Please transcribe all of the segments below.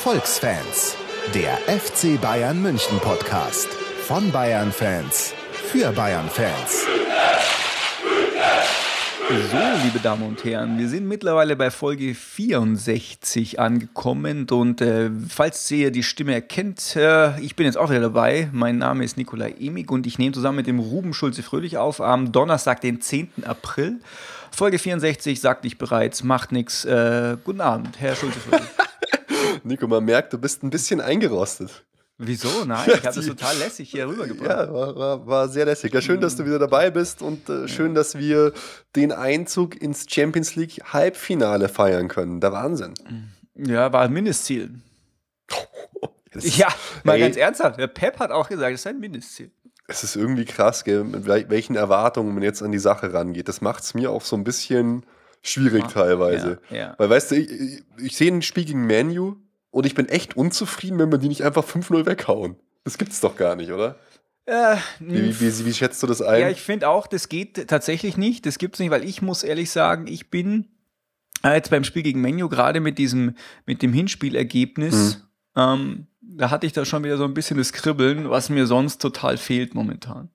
Erfolgsfans, der FC Bayern München Podcast von Bayern Fans für Bayern Fans. So, liebe Damen und Herren, wir sind mittlerweile bei Folge 64 angekommen und äh, falls ihr die Stimme erkennt, äh, ich bin jetzt auch wieder dabei. Mein Name ist Nikolai Emig und ich nehme zusammen mit dem Ruben Schulze-Fröhlich auf am Donnerstag, den 10. April. Folge 64, sagte ich bereits, macht nichts. Äh, guten Abend, Herr Schulze-Fröhlich. Nico, man merkt, du bist ein bisschen eingerostet. Wieso? Nein, ich habe das total lässig hier rübergebracht. Ja, war, war, war, sehr lässig. Ja, schön, dass du wieder dabei bist und äh, schön, dass wir den Einzug ins Champions League Halbfinale feiern können. Der Wahnsinn. Ja, war ein Mindestziel. ja, mal Ey. ganz ernsthaft. Der Pep hat auch gesagt, das ist ein Mindestziel. Es ist irgendwie krass, gell, mit welchen Erwartungen man jetzt an die Sache rangeht. Das macht es mir auch so ein bisschen schwierig ja, teilweise. Ja, ja. Weil, weißt du, ich, ich sehe ein Spiel gegen Manu und ich bin echt unzufrieden, wenn wir die nicht einfach 5-0 weghauen. Das gibt's doch gar nicht, oder? Äh, wie, wie, wie, wie, schätzt du das ein? Ja, ich finde auch, das geht tatsächlich nicht. Das gibt's nicht, weil ich muss ehrlich sagen, ich bin äh, jetzt beim Spiel gegen Menu gerade mit diesem, mit dem Hinspielergebnis, mhm. ähm, da hatte ich da schon wieder so ein bisschen das Kribbeln, was mir sonst total fehlt momentan.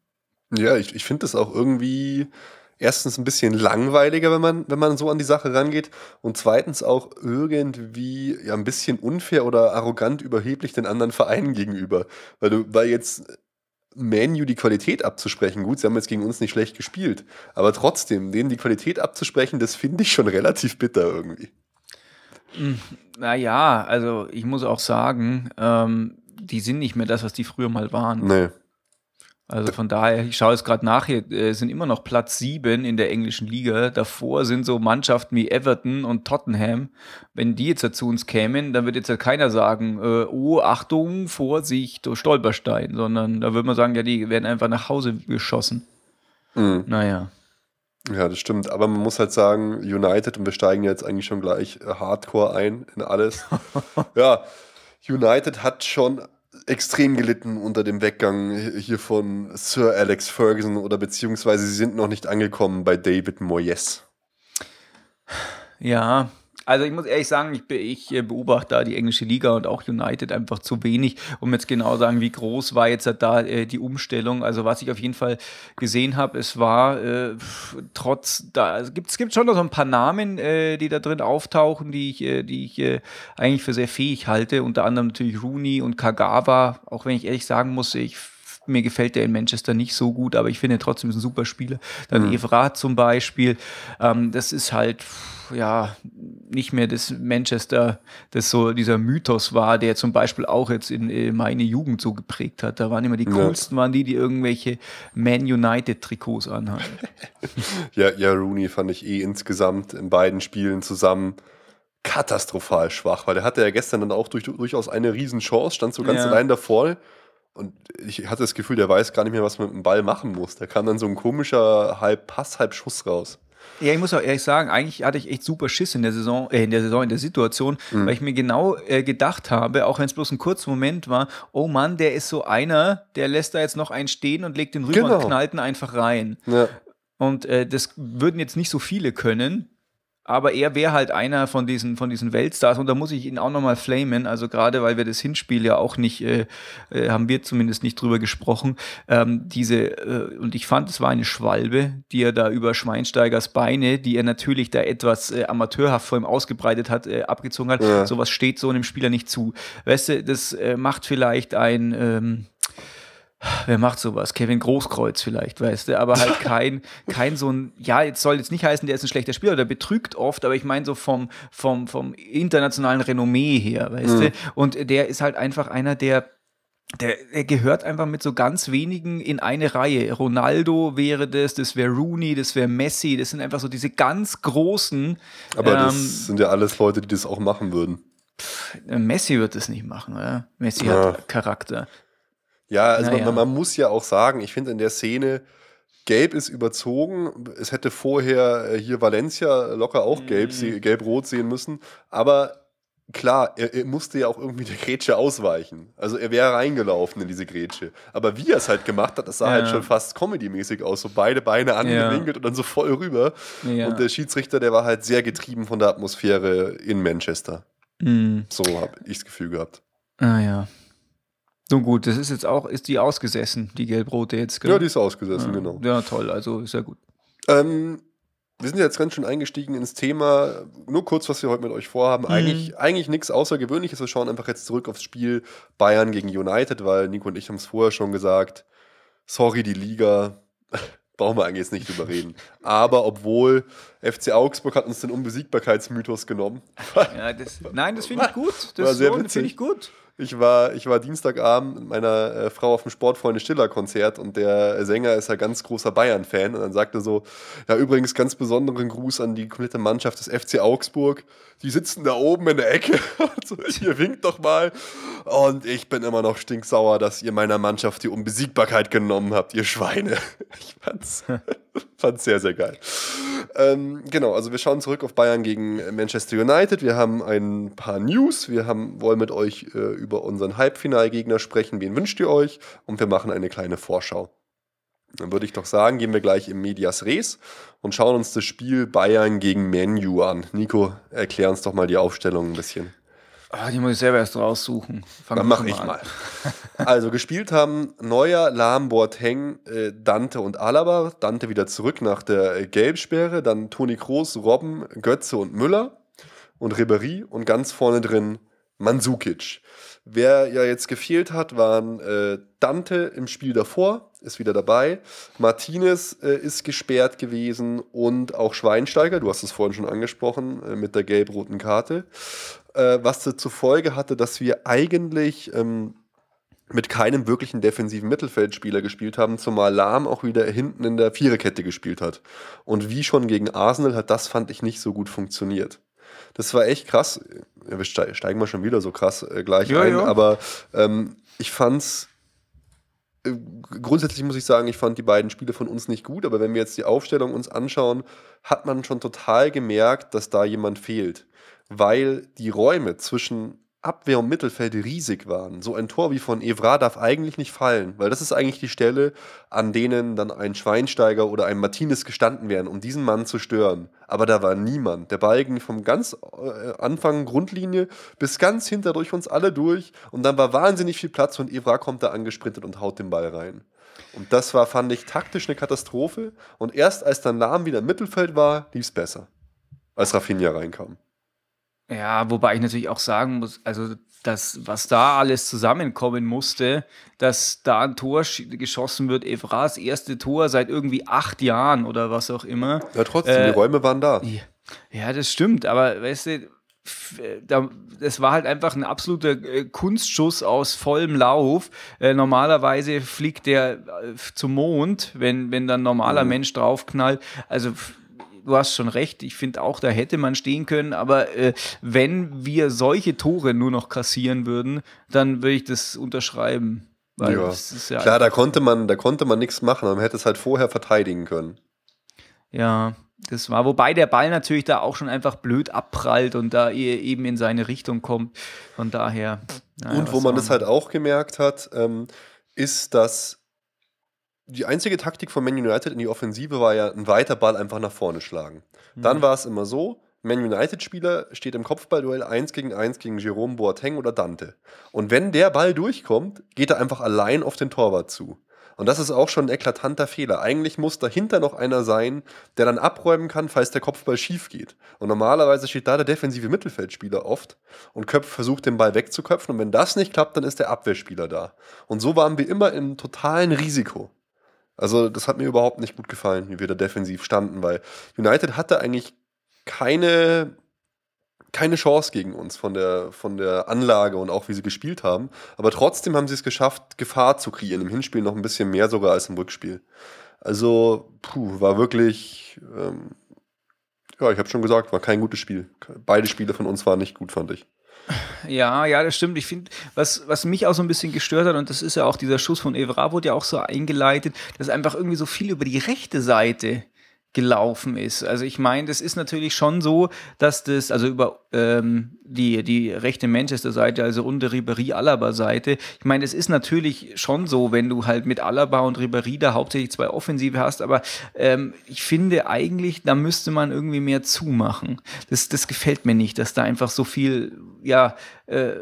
Ja, ich, ich finde das auch irgendwie, erstens ein bisschen langweiliger, wenn man, wenn man so an die Sache rangeht. Und zweitens auch irgendwie ja, ein bisschen unfair oder arrogant überheblich den anderen Vereinen gegenüber. Weil du, weil jetzt Manu die Qualität abzusprechen, gut, sie haben jetzt gegen uns nicht schlecht gespielt, aber trotzdem, denen die Qualität abzusprechen, das finde ich schon relativ bitter irgendwie. Hm, naja, also ich muss auch sagen, ähm, die sind nicht mehr das, was die früher mal waren. Nee. Also von daher, ich schaue es gerade nach, hier äh, sind immer noch Platz sieben in der englischen Liga. Davor sind so Mannschaften wie Everton und Tottenham. Wenn die jetzt zu uns kämen, dann wird jetzt ja keiner sagen, äh, oh, Achtung, Vorsicht, oh, Stolperstein, sondern da würde man sagen, ja, die werden einfach nach Hause geschossen. Mhm. Naja. Ja, das stimmt. Aber man muss halt sagen, United, und wir steigen jetzt eigentlich schon gleich äh, hardcore ein in alles. ja, United hat schon extrem gelitten unter dem Weggang hier von Sir Alex Ferguson oder beziehungsweise sie sind noch nicht angekommen bei David Moyes. Ja, also ich muss ehrlich sagen, ich, ich, äh, beobachte da die englische Liga und auch United einfach zu wenig, um jetzt genau sagen, wie groß war jetzt da äh, die Umstellung. Also was ich auf jeden Fall gesehen habe, es war äh, trotz, da also gibt es gibt schon noch so ein paar Namen, äh, die da drin auftauchen, die ich, äh, die ich äh, eigentlich für sehr fähig halte. Unter anderem natürlich Rooney und Kagawa, auch wenn ich ehrlich sagen muss, ich mir gefällt der in Manchester nicht so gut, aber ich finde trotzdem ist ein super Spieler. Dann mhm. Evra zum Beispiel. Ähm, das ist halt ja nicht mehr das Manchester, das so dieser Mythos war, der zum Beispiel auch jetzt in, in äh, meine Jugend so geprägt hat. Da waren immer die coolsten, waren die, die irgendwelche Man United Trikots anhatten. ja, ja, Rooney fand ich eh insgesamt in beiden Spielen zusammen katastrophal schwach, weil der hatte ja gestern dann auch durch, durchaus eine Riesenchance, stand so ganz ja. allein davor. Und ich hatte das Gefühl, der weiß gar nicht mehr, was man mit dem Ball machen muss. Da kam dann so ein komischer halb Pass, halb Schuss raus. Ja, ich muss auch ehrlich sagen, eigentlich hatte ich echt super Schiss in der Saison, äh, in der Saison, in der Situation, mhm. weil ich mir genau äh, gedacht habe, auch wenn es bloß ein kurzer Moment war, oh Mann, der ist so einer, der lässt da jetzt noch einen stehen und legt den rüber genau. und knallt ihn einfach rein. Ja. Und äh, das würden jetzt nicht so viele können, aber er wäre halt einer von diesen, von diesen Weltstars und da muss ich ihn auch nochmal flamen, also gerade weil wir das Hinspiel ja auch nicht, äh, äh, haben wir zumindest nicht drüber gesprochen, ähm, diese, äh, und ich fand, es war eine Schwalbe, die er da über Schweinsteigers Beine, die er natürlich da etwas äh, amateurhaft vor ihm ausgebreitet hat, äh, abgezogen hat, ja. sowas steht so einem Spieler nicht zu. Weißt du, das äh, macht vielleicht ein, ähm, wer macht sowas? Kevin Großkreuz vielleicht, weißt du, aber halt kein, kein so ein, ja, jetzt soll jetzt nicht heißen, der ist ein schlechter Spieler, der betrügt oft, aber ich meine so vom, vom, vom internationalen Renommee her, weißt mhm. du, und der ist halt einfach einer, der, der, der gehört einfach mit so ganz wenigen in eine Reihe. Ronaldo wäre das, das wäre Rooney, das wäre Messi, das sind einfach so diese ganz großen. Aber ähm, das sind ja alles Leute, die das auch machen würden. Messi wird das nicht machen, oder? Messi ja. hat Charakter. Ja, also naja. man, man, muss ja auch sagen, ich finde in der Szene, Gelb ist überzogen. Es hätte vorher äh, hier Valencia locker auch mhm. gelb, gelb-rot sehen müssen. Aber klar, er, er, musste ja auch irgendwie der Grätsche ausweichen. Also er wäre reingelaufen in diese Grätsche. Aber wie er es halt gemacht hat, das sah halt ja. halt schon fast comedy-mäßig aus. So beide Beine angewinkelt ja. und dann so voll rüber. Ja. Und der Schiedsrichter, der war halt sehr getrieben von der Atmosphäre in Manchester. Mm. So habe ich das Gefühl gehabt. Ah ja. So gut, das ist jetzt auch, ist die ausgesessen, die gelb-rote jetzt, gell? Ja, die ist ausgesessen, ja. genau. Ja, toll, also ist ja gut. Ähm, wir sind jetzt ganz schön eingestiegen ins Thema. Nur kurz, was wir heute mit euch vorhaben. Eigentlich, eigentlich nichts Außergewöhnliches. Wir schauen einfach jetzt zurück aufs Spiel Bayern gegen United, weil Nico und ich haben es vorher schon gesagt. Sorry, die Liga. Brauchen wir eigentlich jetzt nicht drüber reden. Aber obwohl FC Augsburg hat uns den Unbesiegbarkeitsmythos genommen. Ja, das, nein, das finde ich gut. Das finde ich gut. Ich war, ich war Dienstagabend mit meiner äh, Frau auf dem Sportfreunde Stiller Konzert und der Sänger ist ja ganz großer Bayern-Fan und dann sagte so, ja übrigens ganz besonderen Gruß an die komplette Mannschaft des FC Augsburg. Die sitzen da oben in der Ecke. so, ihr winkt doch mal. Und ich bin immer noch stinksauer, dass ihr meiner Mannschaft die Unbesiegbarkeit genommen habt, ihr Schweine. Ich fand's, fand's sehr, sehr geil. Ähm, genau, also wir schauen zurück auf Bayern gegen Manchester United. Wir haben ein paar News. Wir haben, wollen mit euch äh, über unseren Halbfinalgegner sprechen. Wen wünscht ihr euch? Und wir machen eine kleine Vorschau. Dann würde ich doch sagen, gehen wir gleich im Medias Res und schauen uns das Spiel Bayern gegen Menu an. Nico, erklär uns doch mal die Aufstellung ein bisschen. Ah, die muss ich selber erst raussuchen. Fang Dann mache ich mal. Also gespielt haben Neuer, Lahm, Boateng, äh, Dante und Alaba. Dante wieder zurück nach der äh, Gelbsperre. Dann Toni Kroos, Robben, Götze und Müller und Ribéry und ganz vorne drin Mandzukic. Wer ja jetzt gefehlt hat, waren äh, Dante im Spiel davor, ist wieder dabei. Martinez äh, ist gesperrt gewesen und auch Schweinsteiger, du hast es vorhin schon angesprochen, äh, mit der gelb-roten Karte. Äh, was zur Folge hatte, dass wir eigentlich ähm, mit keinem wirklichen defensiven Mittelfeldspieler gespielt haben, zumal Lahm auch wieder hinten in der Viererkette gespielt hat. Und wie schon gegen Arsenal hat das, fand ich, nicht so gut funktioniert. Das war echt krass. Ja, wir ste- steigen mal schon wieder so krass äh, gleich Ja, ein, ja. aber ähm, ich fand's äh, grundsätzlich muss ich sagen, ich fand die beiden Spiele von uns nicht gut, aber wenn wir jetzt die Aufstellung uns anschauen, hat man schon total gemerkt, dass da jemand fehlt, weil die Räume zwischen Abwehr und Mittelfeld riesig waren. So ein Tor wie von Evra darf eigentlich nicht fallen, weil das ist eigentlich die Stelle, an denen dann ein Schweinsteiger oder ein Martinez gestanden wären, um diesen Mann zu stören. Aber da war niemand. Der Ball ging vom ganz äh, Anfang Grundlinie bis ganz hinter durch uns alle durch und dann war wahnsinnig viel Platz und Evra kommt da angesprintet und haut den Ball rein. Und das war, fand ich, taktisch eine Katastrophe. Und erst als dann Lahm wieder im Mittelfeld war, lief es besser. Als Rafinha reinkam. Ja, wobei ich natürlich auch sagen muss, also das, was da alles zusammenkommen musste, dass da ein Tor sch- geschossen wird, Evras erste Tor seit irgendwie acht Jahren oder was auch immer. Ja, trotzdem, Äh, die Räume waren da. Ja, das stimmt, aber weißt du, äh, da, das war halt einfach ein absoluter äh, Kunstschuss aus vollem Lauf. Äh, normalerweise fliegt der zum Mond, wenn, wenn dann ein normaler Mensch draufknallt. Also du hast schon recht, ich finde auch, da hätte man stehen können, aber äh, wenn wir solche Tore nur noch kassieren würden, dann würde ich das unterschreiben. Ja. das ja Klar, da konnte man, da konnte man nichts machen, man hätte es halt vorher verteidigen können. Ja, das war, wobei der Ball natürlich da auch schon einfach blöd abprallt und da e- eben in seine Richtung kommt. Von daher. naja, Und wo man das halt auch gemerkt hat, ähm, ist, dass die einzige Taktik von Man United in die Offensive war ja ein weiter Ball einfach nach vorne schlagen. Dann war es immer so, Man United-Spieler steht im Kopfballduell 1 gegen 1 gegen Jerome Boateng oder Dante. Und wenn der Ball durchkommt, geht er einfach allein auf den Torwart zu. Und das ist auch schon ein eklatanter Fehler. Eigentlich muss dahinter noch einer sein, der dann abräumen kann, falls der Kopfball schief geht. Und normalerweise steht da der defensive Mittelfeldspieler oft und Köpf versucht, den Ball wegzuköpfen. Und wenn das nicht klappt, dann ist der Abwehrspieler da. Und so waren wir immer im totalen Risiko. Also, das hat mir überhaupt nicht gut gefallen, wie wir da defensiv standen, weil United hatte eigentlich keine, keine Chance gegen uns von der, von der Anlage und auch wie sie gespielt haben. Aber trotzdem haben sie es geschafft, Gefahr zu kreieren. Im Hinspiel noch ein bisschen mehr sogar als im Rückspiel. Also, puh, war wirklich, ähm, ja, ich habe schon gesagt, war kein gutes Spiel. Beide Spiele von uns waren nicht gut, fand ich. Ja, ja, das stimmt. Ich finde, was, was mich auch so ein bisschen gestört hat, und das ist ja auch dieser Schuss von Evra, wurde ja auch so eingeleitet, dass einfach irgendwie so viel über die rechte Seite gelaufen ist. Also ich meine, das ist natürlich schon so, dass das, also über ähm, die, die rechte Manchester-Seite, also unter Ribéry-Alaba-Seite, ich meine, es ist natürlich schon so, wenn du halt mit Alaba und Ribéry da hauptsächlich zwei Offensive hast, aber ähm, ich finde eigentlich, da müsste man irgendwie mehr zumachen. Das, das gefällt mir nicht, dass da einfach so viel, ja, äh,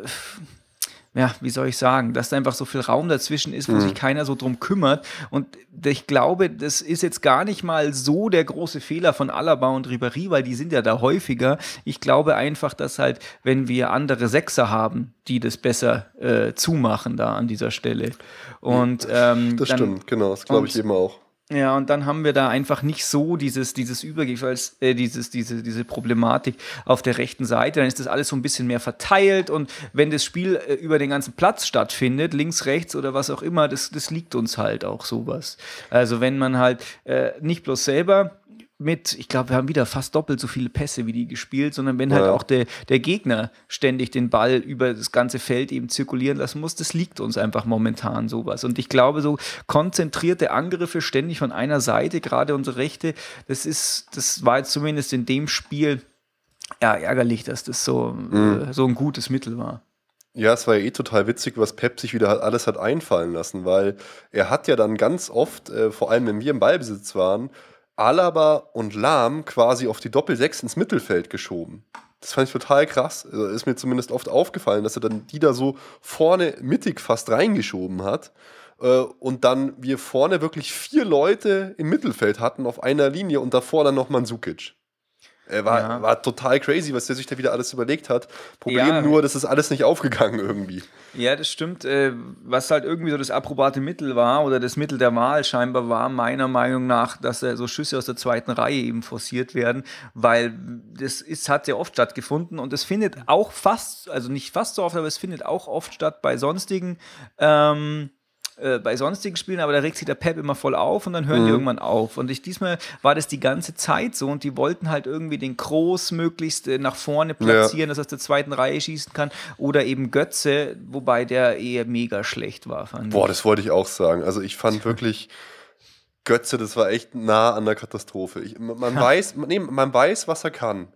ja, wie soll ich sagen, dass da einfach so viel Raum dazwischen ist, wo mhm. sich keiner so drum kümmert. Und ich glaube, das ist jetzt gar nicht mal so der große Fehler von Alaba und Ribéry, weil die sind ja da häufiger. Ich glaube einfach, dass halt, wenn wir andere Sechser haben, die das besser äh, zumachen da an dieser Stelle. Und ähm, das dann, stimmt, genau, das glaube ich eben auch. Ja, und dann haben wir da einfach nicht so dieses, dieses Übergefalls, äh, dieses, diese, diese Problematik auf der rechten Seite. Dann ist das alles so ein bisschen mehr verteilt und wenn das Spiel äh, über den ganzen Platz stattfindet, links, rechts oder was auch immer, das, das liegt uns halt auch sowas. Also wenn man halt äh, nicht bloß selber mit, ich glaube, wir haben wieder fast doppelt so viele Pässe wie die gespielt, sondern wenn halt ja. halt auch der, der Gegner ständig den Ball über das ganze Feld eben zirkulieren lassen muss, das liegt uns einfach momentan sowas. Und ich glaube, so konzentrierte Angriffe ständig von einer Seite, gerade unsere Rechte, das ist, das war jetzt zumindest in dem Spiel ja ärgerlich, dass das so, mhm. äh, so ein gutes Mittel war. Ja, es war ja eh total witzig, was Pep sich wieder alles hat einfallen lassen, weil er hat ja dann ganz oft, äh, vor allem wenn wir im Ballbesitz waren, Alaba und Lahm quasi auf die Doppel-6 ins Mittelfeld geschoben. Das fand ich total krass. Also ist mir zumindest oft aufgefallen, dass er dann die da so vorne mittig fast reingeschoben hat. Äh, und dann wir vorne wirklich vier Leute im Mittelfeld hatten auf einer Linie und davor dann noch Mansukic. Er war, ja. war total crazy, was der sich da wieder alles überlegt hat. Problem ja. nur, das ist alles nicht aufgegangen irgendwie. Ja, das stimmt. Äh, was halt irgendwie so das approbate Mittel war oder das Mittel der Wahl scheinbar war, meiner Meinung nach, dass so Schüsse aus der zweiten Reihe eben forciert werden, weil das ist, hat sehr oft stattgefunden und es findet auch fast, also nicht fast so oft, aber es findet auch oft statt bei sonstigen ähm, äh, bei sonstigen Spielen, aber da regt sich der Pep immer voll auf und dann hören mhm. die irgendwann auf. Und ich, diesmal war das die ganze Zeit so und die wollten halt irgendwie den Groß möglichst äh, nach vorne platzieren, ja. dass er aus der zweiten Reihe schießen kann oder eben Götze, wobei der eher mega schlecht war. Boah, das wollte ich auch sagen. Also ich fand wirklich. Götze, das war echt nah an der Katastrophe. Ich, man, weiß, nee, man weiß, was er kann.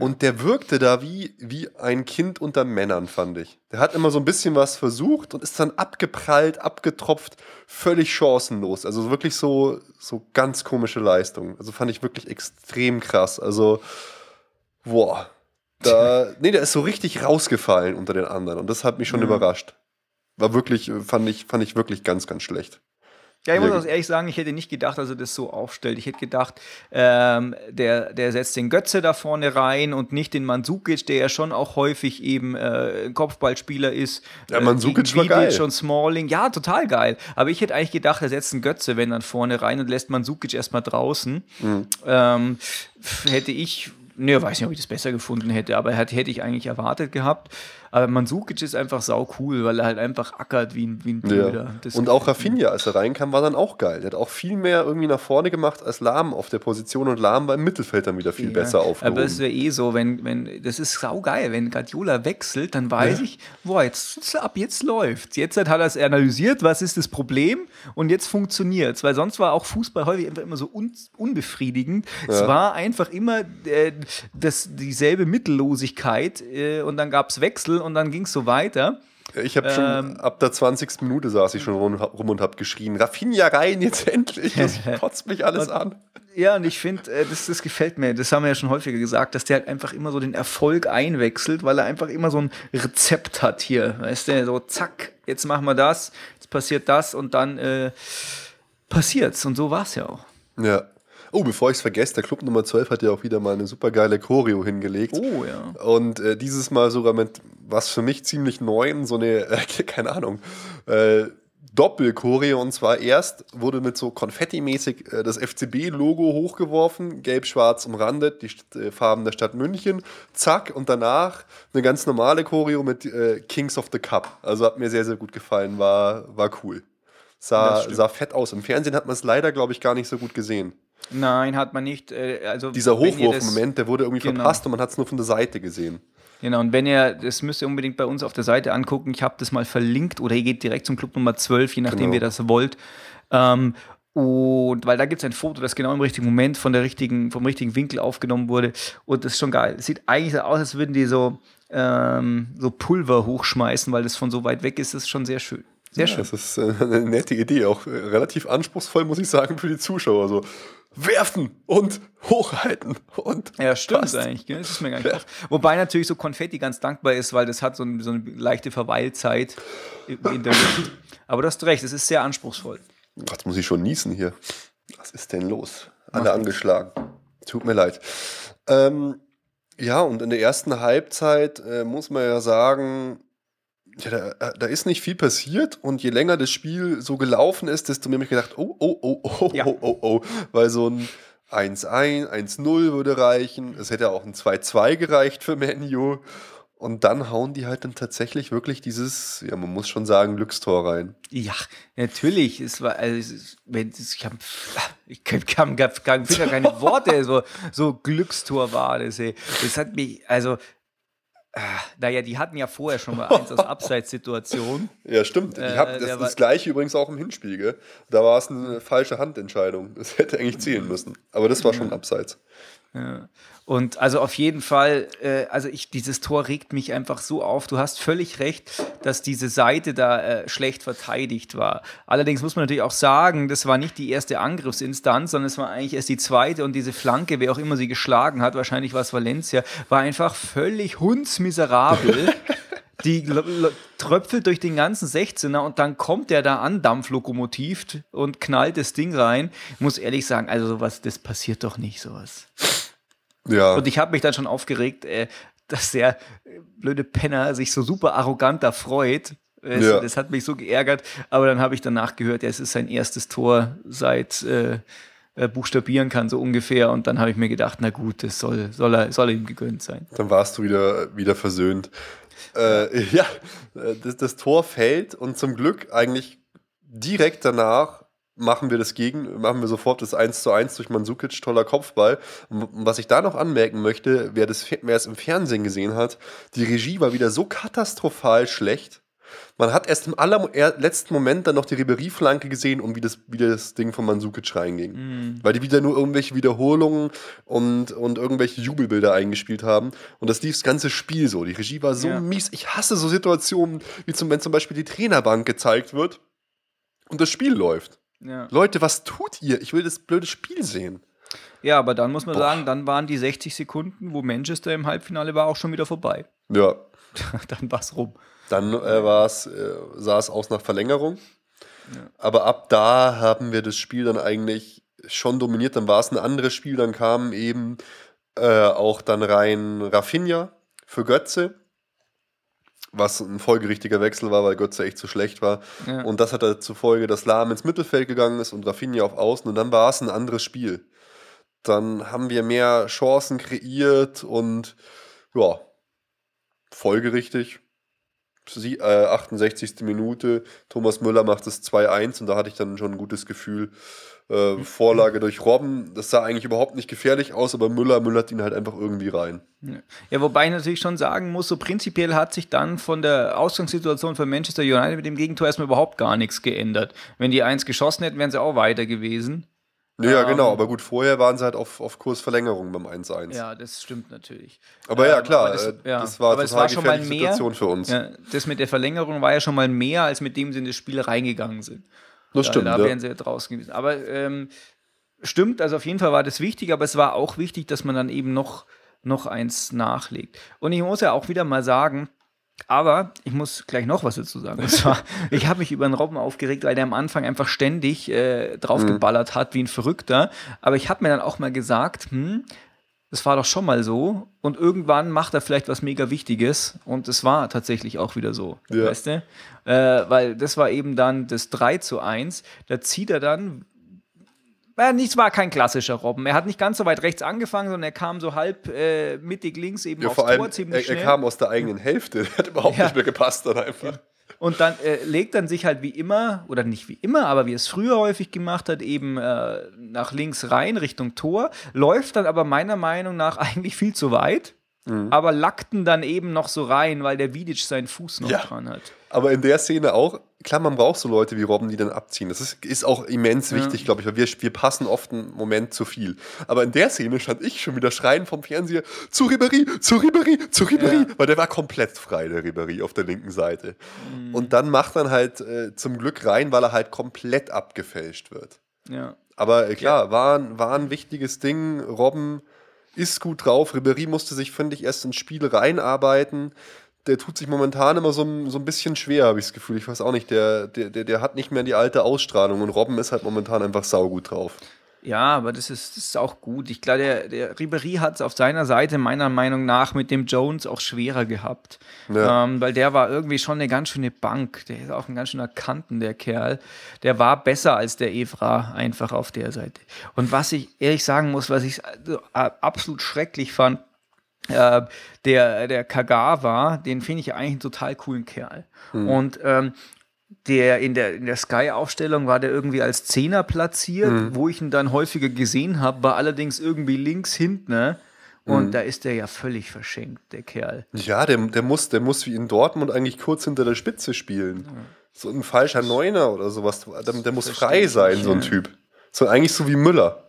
Und der wirkte da wie, wie ein Kind unter Männern, fand ich. Der hat immer so ein bisschen was versucht und ist dann abgeprallt, abgetropft, völlig chancenlos. Also wirklich so, so ganz komische Leistung. Also fand ich wirklich extrem krass. Also, boah. Da, nee, der ist so richtig rausgefallen unter den anderen und das hat mich schon ja. überrascht. War wirklich, fand ich, fand ich wirklich ganz, ganz schlecht. Ja, ich muss auch ehrlich sagen, ich hätte nicht gedacht, dass er das so aufstellt. Ich hätte gedacht, ähm, der, der setzt den Götze da vorne rein und nicht den Mandzukic, der ja schon auch häufig eben äh, Kopfballspieler ist. Ja, äh, war geil. und Smalling. Ja, total geil. Aber ich hätte eigentlich gedacht, er setzt einen Götze, wenn dann vorne rein und lässt Mandzukic erstmal draußen. Mhm. Ähm, hätte ich, ne, weiß nicht, ob ich das besser gefunden hätte, aber hätte ich eigentlich erwartet gehabt. Aber Mansukic ist einfach sau cool, weil er halt einfach ackert wie ein, wie ein Blöder. Ja. Und auch Rafinha, als er reinkam, war dann auch geil. Der hat auch viel mehr irgendwie nach vorne gemacht als Lahm auf der Position und Lahm war im Mittelfeld dann wieder viel ja. besser aufgehoben. Aber es wäre eh so, wenn, wenn, das ist sau geil, wenn Guardiola wechselt, dann weiß ja. ich, boah, jetzt, ab jetzt läuft's. Jetzt hat er es analysiert, was ist das Problem und jetzt funktioniert's. Weil sonst war auch Fußball häufig einfach immer so un, unbefriedigend. Es war einfach immer äh, das, dieselbe Mittellosigkeit äh, und dann gab es Wechsel und dann ging es so weiter. Ich habe schon ähm, ab der 20. Minute saß ich schon rum, und habe geschrien: Raffinia rein jetzt endlich! Das kotzt mich alles an. Ja, und ich finde, äh, das, das gefällt mir. Das haben wir ja schon häufiger gesagt, dass der halt einfach immer so den Erfolg einwechselt, weil er einfach immer so ein Rezept hat hier. Weißt du, so zack, jetzt machen wir das, jetzt passiert das und dann äh, passiert's. Und so war es ja auch. Ja. Oh, bevor ich es vergesse, der Club Nummer 12 hat ja auch wieder mal eine super geile Choreo hingelegt. Oh, ja. Und äh, dieses Mal sogar mit was für mich ziemlich neuen, so eine, äh, keine Ahnung, äh, Doppel-Choreo. Und zwar erst wurde mit so Konfetti-mäßig äh, das FCB-Logo hochgeworfen, gelb-schwarz umrandet, die äh, Farben der Stadt München. Zack, und danach eine ganz normale Choreo mit äh, Kings of the Cup. Also hat mir sehr, sehr gut gefallen, war, war cool. Sah, sah fett aus. Im Fernsehen hat man es leider, glaube ich, gar nicht so gut gesehen. Nein, hat man nicht. Äh, also Dieser Hochwurfmoment, der wurde irgendwie genau. verpasst und man hat es nur von der Seite gesehen. Genau, und wenn ihr, das müsst ihr unbedingt bei uns auf der Seite angucken, ich habe das mal verlinkt oder ihr geht direkt zum Club Nummer 12, je nachdem, genau. ihr das wollt. Ähm, Und weil da gibt es ein Foto, das genau im richtigen Moment von der richtigen, vom richtigen Winkel aufgenommen wurde. Und das ist schon geil. Es sieht eigentlich so aus, als würden die so, ähm, so Pulver hochschmeißen, weil das von so weit weg ist. Das ist schon sehr schön. Sehr ja, schön. Das ist äh, eine nette Idee, auch äh, relativ anspruchsvoll, muss ich sagen, für die Zuschauer. So werfen und hochhalten und. Ja, stimmt passt. eigentlich. Gell? Das ist mir gar nicht auf. Wobei natürlich so Konfetti ganz dankbar ist, weil das hat so, ein, so eine leichte Verweilzeit in der Luft. Aber du hast recht, es ist sehr anspruchsvoll. Jetzt muss ich schon niesen hier. Was ist denn los? Alle angeschlagen. Tut mir leid. Ähm, ja, und in der ersten Halbzeit äh, muss man ja sagen, ja, da, da ist nicht viel passiert und je länger das Spiel so gelaufen ist, desto mehr habe ich gedacht, oh, oh, oh, oh, Ja. oh, oh, oh, weil so ein 1-1, 1-0 würde reichen. Es hätte auch ein 2-2 gereicht für Menu. Und dann hauen die halt dann tatsächlich wirklich dieses, ja, man muss schon sagen, Glückstor rein. Ja, natürlich. Es war, also, wenn es- ich habe, ich kann, kann finde ja keine Worte. So, so Glückstor war das. Ey. Das hat mich, also, naja, die hatten ja vorher schon mal eins aus Abseitssituation. Ja, stimmt. Äh, ich hab, das, das gleiche übrigens auch im Hinspiel. Gell? Da war es eine falsche Handentscheidung. Das hätte eigentlich zählen müssen. Aber das war schon abseits. Ja. Und also auf jeden Fall, äh, also ich, dieses Tor regt mich einfach so auf. Du hast völlig recht, dass diese Seite da äh, schlecht verteidigt war. Allerdings muss man natürlich auch sagen, das war nicht die erste Angriffsinstanz, sondern es war eigentlich erst die zweite und diese Flanke, wer auch immer sie geschlagen hat, wahrscheinlich war es Valencia, war einfach völlig hundsmiserabel. Die tröpfelt durch den ganzen 16er und dann kommt der da an, Dampflokomotiv, und knallt das Ding rein. Ich muss ehrlich sagen, also sowas, das passiert doch nicht, sowas. Ja. Und ich habe mich dann schon aufgeregt, äh, dass der äh, blöde Penner sich so super arrogant da freut. Es, Ja. Das hat mich so geärgert. Aber dann habe ich danach gehört, ja, es ist sein erstes Tor seit äh, er buchstabieren kann, so ungefähr. Und dann habe ich mir gedacht, na gut, das soll, soll, er, soll ihm gegönnt sein. Dann warst du wieder, wieder versöhnt. Äh, ja, äh, das, das Tor fällt und zum Glück eigentlich direkt danach machen wir das gegen, machen wir sofort das 1 zu 1 durch Mandzukic, toller Kopfball. Und was ich da noch anmerken möchte, wer, das, wer es im Fernsehen gesehen hat, die Regie war wieder so katastrophal schlecht. Man hat erst im allerletzten Moment dann noch die Ribery-Flanke gesehen, um wie das, wie das Ding von Mandzukic reinging. Weil die wieder nur irgendwelche Wiederholungen und, und irgendwelche Jubelbilder eingespielt haben. Und das lief das ganze Spiel so. Die Regie war so Ja. mies. Ich hasse so Situationen, wie zum, wenn zum Beispiel die Trainerbank gezeigt wird und das Spiel läuft. Ja. Leute, was tut ihr? Ich will das blöde Spiel sehen. ja, aber dann muss man sagen, dann waren die 60 Sekunden, wo Manchester im Halbfinale war, auch schon wieder vorbei. Ja, dann war's rum. dann äh, war's, äh, sah es aus nach Verlängerung. Aber ab da haben wir das Spiel dann eigentlich schon dominiert. Dann war es ein anderes Spiel. Dann kam eben äh, auch dann rein Rafinha für Götze. Was ein folgerichtiger Wechsel war, weil Götze echt zu schlecht war. Ja. Und das hatte zur Folge, dass Lahm ins Mittelfeld gegangen ist und Rafinha auf Außen. Und dann war es ein anderes Spiel. Dann haben wir mehr Chancen kreiert und ja, folgerichtig. Sie, äh, 68. Minute, Thomas Müller macht es 2-1 und da hatte ich dann schon ein gutes Gefühl. Äh, Vorlage durch Robben, das sah eigentlich überhaupt nicht gefährlich aus, aber Müller müllert ihn halt einfach irgendwie rein. Ja, wobei ich natürlich schon sagen muss, so prinzipiell hat sich dann von der Ausgangssituation von Manchester United mit dem Gegentor erstmal überhaupt gar nichts geändert. Wenn die eins geschossen hätten, wären sie auch weiter gewesen. Ja, Ähm, genau, aber gut, vorher waren sie halt auf, auf Kurs Verlängerung beim 1-1. Ja, das stimmt natürlich. Aber ja, Ähm, klar, aber das, äh, ja. das war aber total war schon mal mehr. Situation für uns. Ja, das mit der Verlängerung war ja schon mal mehr, als mit dem sie in das Spiel reingegangen sind. Das Da- stimmt, Da ja. wären sie draußen gewesen. Aber ähm, stimmt, also auf jeden Fall war das wichtig, aber es war auch wichtig, dass man dann eben noch, noch eins nachlegt. Und ich muss ja auch wieder mal sagen, aber ich muss gleich noch was dazu sagen. Und zwar, ich habe mich über den Robben aufgeregt, weil der am Anfang einfach ständig äh, draufgeballert hat wie ein Verrückter. Aber ich habe mir dann auch mal gesagt, hm, das war doch schon mal so. Und irgendwann macht er vielleicht was mega Wichtiges. Und es war tatsächlich auch wieder so. Ja. Weißt du? Äh, weil das war eben dann das 3 zu 1. Da zieht er dann. Ja, nichts war kein klassischer Robben. Er hat nicht ganz so weit rechts angefangen, sondern er kam so halb äh, mittig links eben Ja, aufs vor allem, Tor er, ziemlich er schnell. kam aus der eigenen Hälfte. Der hat überhaupt Ja. nicht mehr gepasst dann einfach. Und dann äh, legt dann sich halt wie immer, oder nicht wie immer, aber wie es früher häufig gemacht hat, eben äh, nach links rein Richtung Tor, läuft dann aber meiner Meinung nach eigentlich viel zu weit, Mhm. aber lackten dann eben noch so rein, weil der Vidic seinen Fuß noch Ja. dran hat. Aber in der Szene auch, klar, man braucht so Leute wie Robben, die dann abziehen. Das ist, ist auch immens wichtig, glaube ich, weil wir, wir passen oft einen Moment zu viel. Aber in der Szene stand ich schon wieder schreien vom Fernseher zu Ribery, zu Ribery, zu Ribery, weil der war komplett frei, der Ribery auf der linken Seite. Und dann macht er halt äh, zum Glück rein, weil er halt komplett abgefälscht wird. Ja. Aber äh, klar, war, ein- war ein wichtiges Ding. Robben ist gut drauf. Ribery musste sich, finde ich, erst ins Spiel reinarbeiten. Der tut sich momentan immer so, ein- so ein bisschen schwer, habe ich das Gefühl. Ich weiß auch nicht, der, der, der, hat nicht mehr die alte Ausstrahlung und Robben ist halt momentan einfach saugut drauf. Ja, aber das ist, das ist auch gut. Ich glaube, der, der Ribery hat es auf seiner Seite meiner Meinung nach mit dem Jones auch schwerer gehabt. Ja. Ähm, weil der war irgendwie schon eine ganz schöne Bank. Der ist auch ein ganz schöner Kanten, der Kerl. Der war besser als der Evra einfach auf der Seite. Und was ich ehrlich sagen muss, was ich äh, absolut schrecklich fand, äh, der, der Kagawa, den finde ich eigentlich einen total coolen Kerl. Und ähm, der in der, in der Sky-Aufstellung war der irgendwie als Zehner platziert, wo ich ihn dann häufiger gesehen habe, war allerdings irgendwie links hinten. Ne? Und da ist der ja völlig verschenkt, der Kerl. Ja, der, der, muss, der muss wie in Dortmund eigentlich kurz hinter der Spitze spielen. So ein falscher Neuner oder sowas. Der, der muss frei sein, so ein Typ. So eigentlich so wie Müller.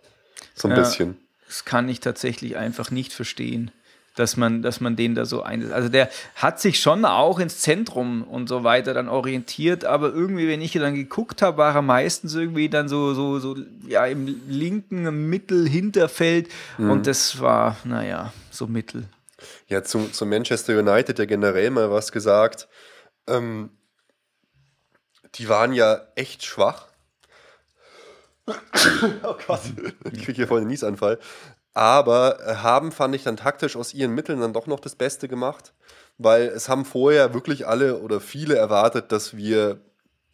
So ein Ja. bisschen. Das kann ich tatsächlich einfach nicht verstehen, dass man, dass man den da so ein. Also der hat sich schon auch ins Zentrum und so weiter dann orientiert, aber irgendwie, wenn ich dann geguckt habe, war er meistens irgendwie dann so, so, so, ja, im linken Mittel-Hinterfeld und das war, naja, so mittel. Ja, zu, zu Manchester United ja generell mal was gesagt. Ähm, die waren ja echt schwach. oh Gott, ich kriege hier voll einen Niesanfall. Aber äh, haben, fand ich, dann taktisch aus ihren Mitteln dann doch noch das Beste gemacht. Weil es haben vorher wirklich alle oder viele erwartet, dass wir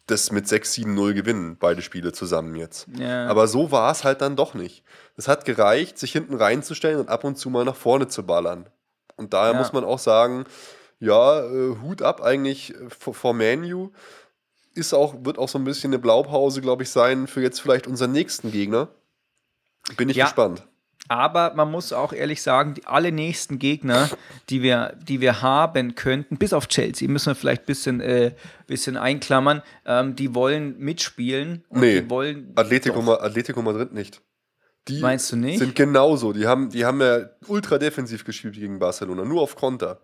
das mit 6-7-0 gewinnen, beide Spiele zusammen jetzt. Ja. Aber so war es halt dann doch nicht. Es hat gereicht, sich hinten reinzustellen und ab und zu mal nach vorne zu ballern. Und daher Ja. muss man auch sagen, ja, äh, Hut ab eigentlich äh, vor, vor Manu. Ist auch, wird auch so ein bisschen eine Blaupause, glaube ich, sein für jetzt vielleicht unseren nächsten Gegner. Bin ich Ja. gespannt. Aber man muss auch ehrlich sagen, die, alle nächsten Gegner, die wir, die wir haben könnten, bis auf Chelsea, müssen wir vielleicht ein bisschen, äh, bisschen einklammern, ähm, die wollen mitspielen. Und Nee, die wollen. Atletico. Ma Atletico Madrid nicht. Die Meinst du nicht? sind genauso. Die haben, die haben ja ultra defensiv gespielt gegen Barcelona, nur auf Konter.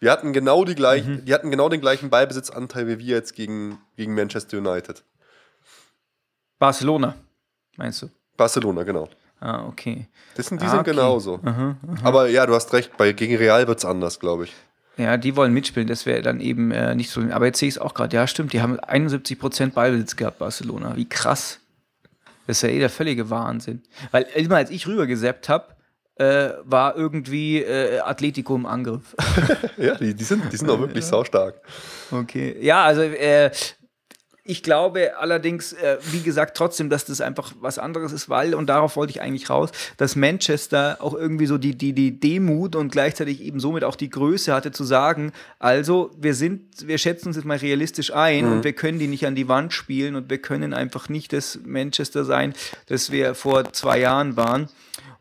Die hatten genau, die gleichen, Mhm. die hatten genau den gleichen Ballbesitzanteil wie wir jetzt gegen, gegen Manchester United. Barcelona, meinst du? Barcelona, genau. Ah, okay. Das sind, die Ah, sind okay. genauso. Aber ja, du hast recht, bei, gegen Real wird es anders, glaube ich. Ja, die wollen mitspielen, das wäre dann eben äh, nicht so. Aber jetzt sehe ich es auch gerade. Ja, stimmt, die haben 71% Ballbesitz gehabt, Barcelona. Wie krass. Das ist ja eh der völlige Wahnsinn. Weil immer als ich rübergesappt habe, äh, war irgendwie äh, Atletico im Angriff. Ja, die, die sind, die sind auch wirklich saustark. Okay. Ja, also äh, ich glaube allerdings, äh, wie gesagt, trotzdem, dass das einfach was anderes ist, weil, und darauf wollte ich eigentlich raus, dass Manchester auch irgendwie so die, die, die Demut und gleichzeitig eben somit auch die Größe hatte zu sagen, also wir sind, wir schätzen uns jetzt mal realistisch ein und wir können die nicht an die Wand spielen und wir können einfach nicht das Manchester sein, das wir vor zwei Jahren waren.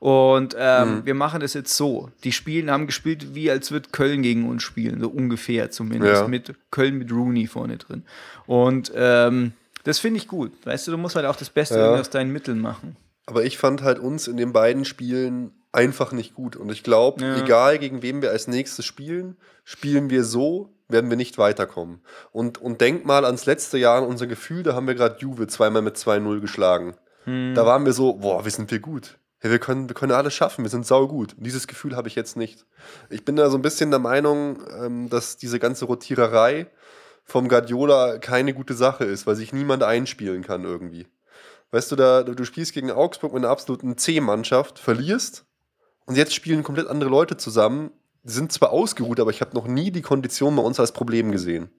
Und ähm, wir machen das jetzt so. Die spielen, haben gespielt, wie als wird Köln gegen uns spielen, so ungefähr zumindest. Ja. Mit Köln mit Rooney vorne drin. Und ähm, das finde ich gut. Weißt du, du musst halt auch das Beste Ja. aus deinen Mitteln machen. Aber ich fand halt uns in den beiden Spielen einfach nicht gut. Und ich glaube, Ja. egal gegen wen wir als nächstes spielen, spielen wir so, werden wir nicht weiterkommen. Und, und denk mal ans letzte Jahr, an unser Gefühl, da haben wir gerade Juve zweimal mit 2-0 geschlagen. Hm. Da waren wir so, boah, wir sind wir gut. Ja, wir, können, wir können alles schaffen, wir sind saugut. Dieses Gefühl habe ich jetzt nicht. Ich bin da so ein bisschen der Meinung, ähm, dass diese ganze Rotiererei vom Guardiola keine gute Sache ist, weil sich niemand einspielen kann irgendwie. Weißt du, da, du spielst gegen Augsburg mit einer absoluten C-Mannschaft, verlierst und jetzt spielen komplett andere Leute zusammen. Die sind zwar ausgeruht, aber ich habe noch nie die Kondition bei uns als Problem gesehen.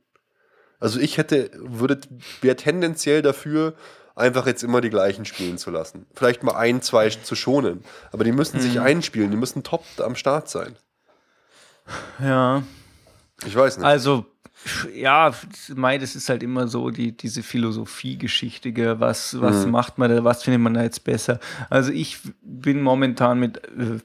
Also ich hätte, würde, wäre tendenziell dafür, einfach jetzt immer die gleichen spielen zu lassen. Vielleicht mal ein, zwei zu schonen. Aber die müssen sich einspielen, die müssen top am Start sein. Ja. Ich weiß nicht. Also, ja, Mai, das ist halt immer so die, diese Philosophie-Geschichte, gell, was, Mhm. was macht man da, was findet man da jetzt besser. Also ich bin momentan mit äh,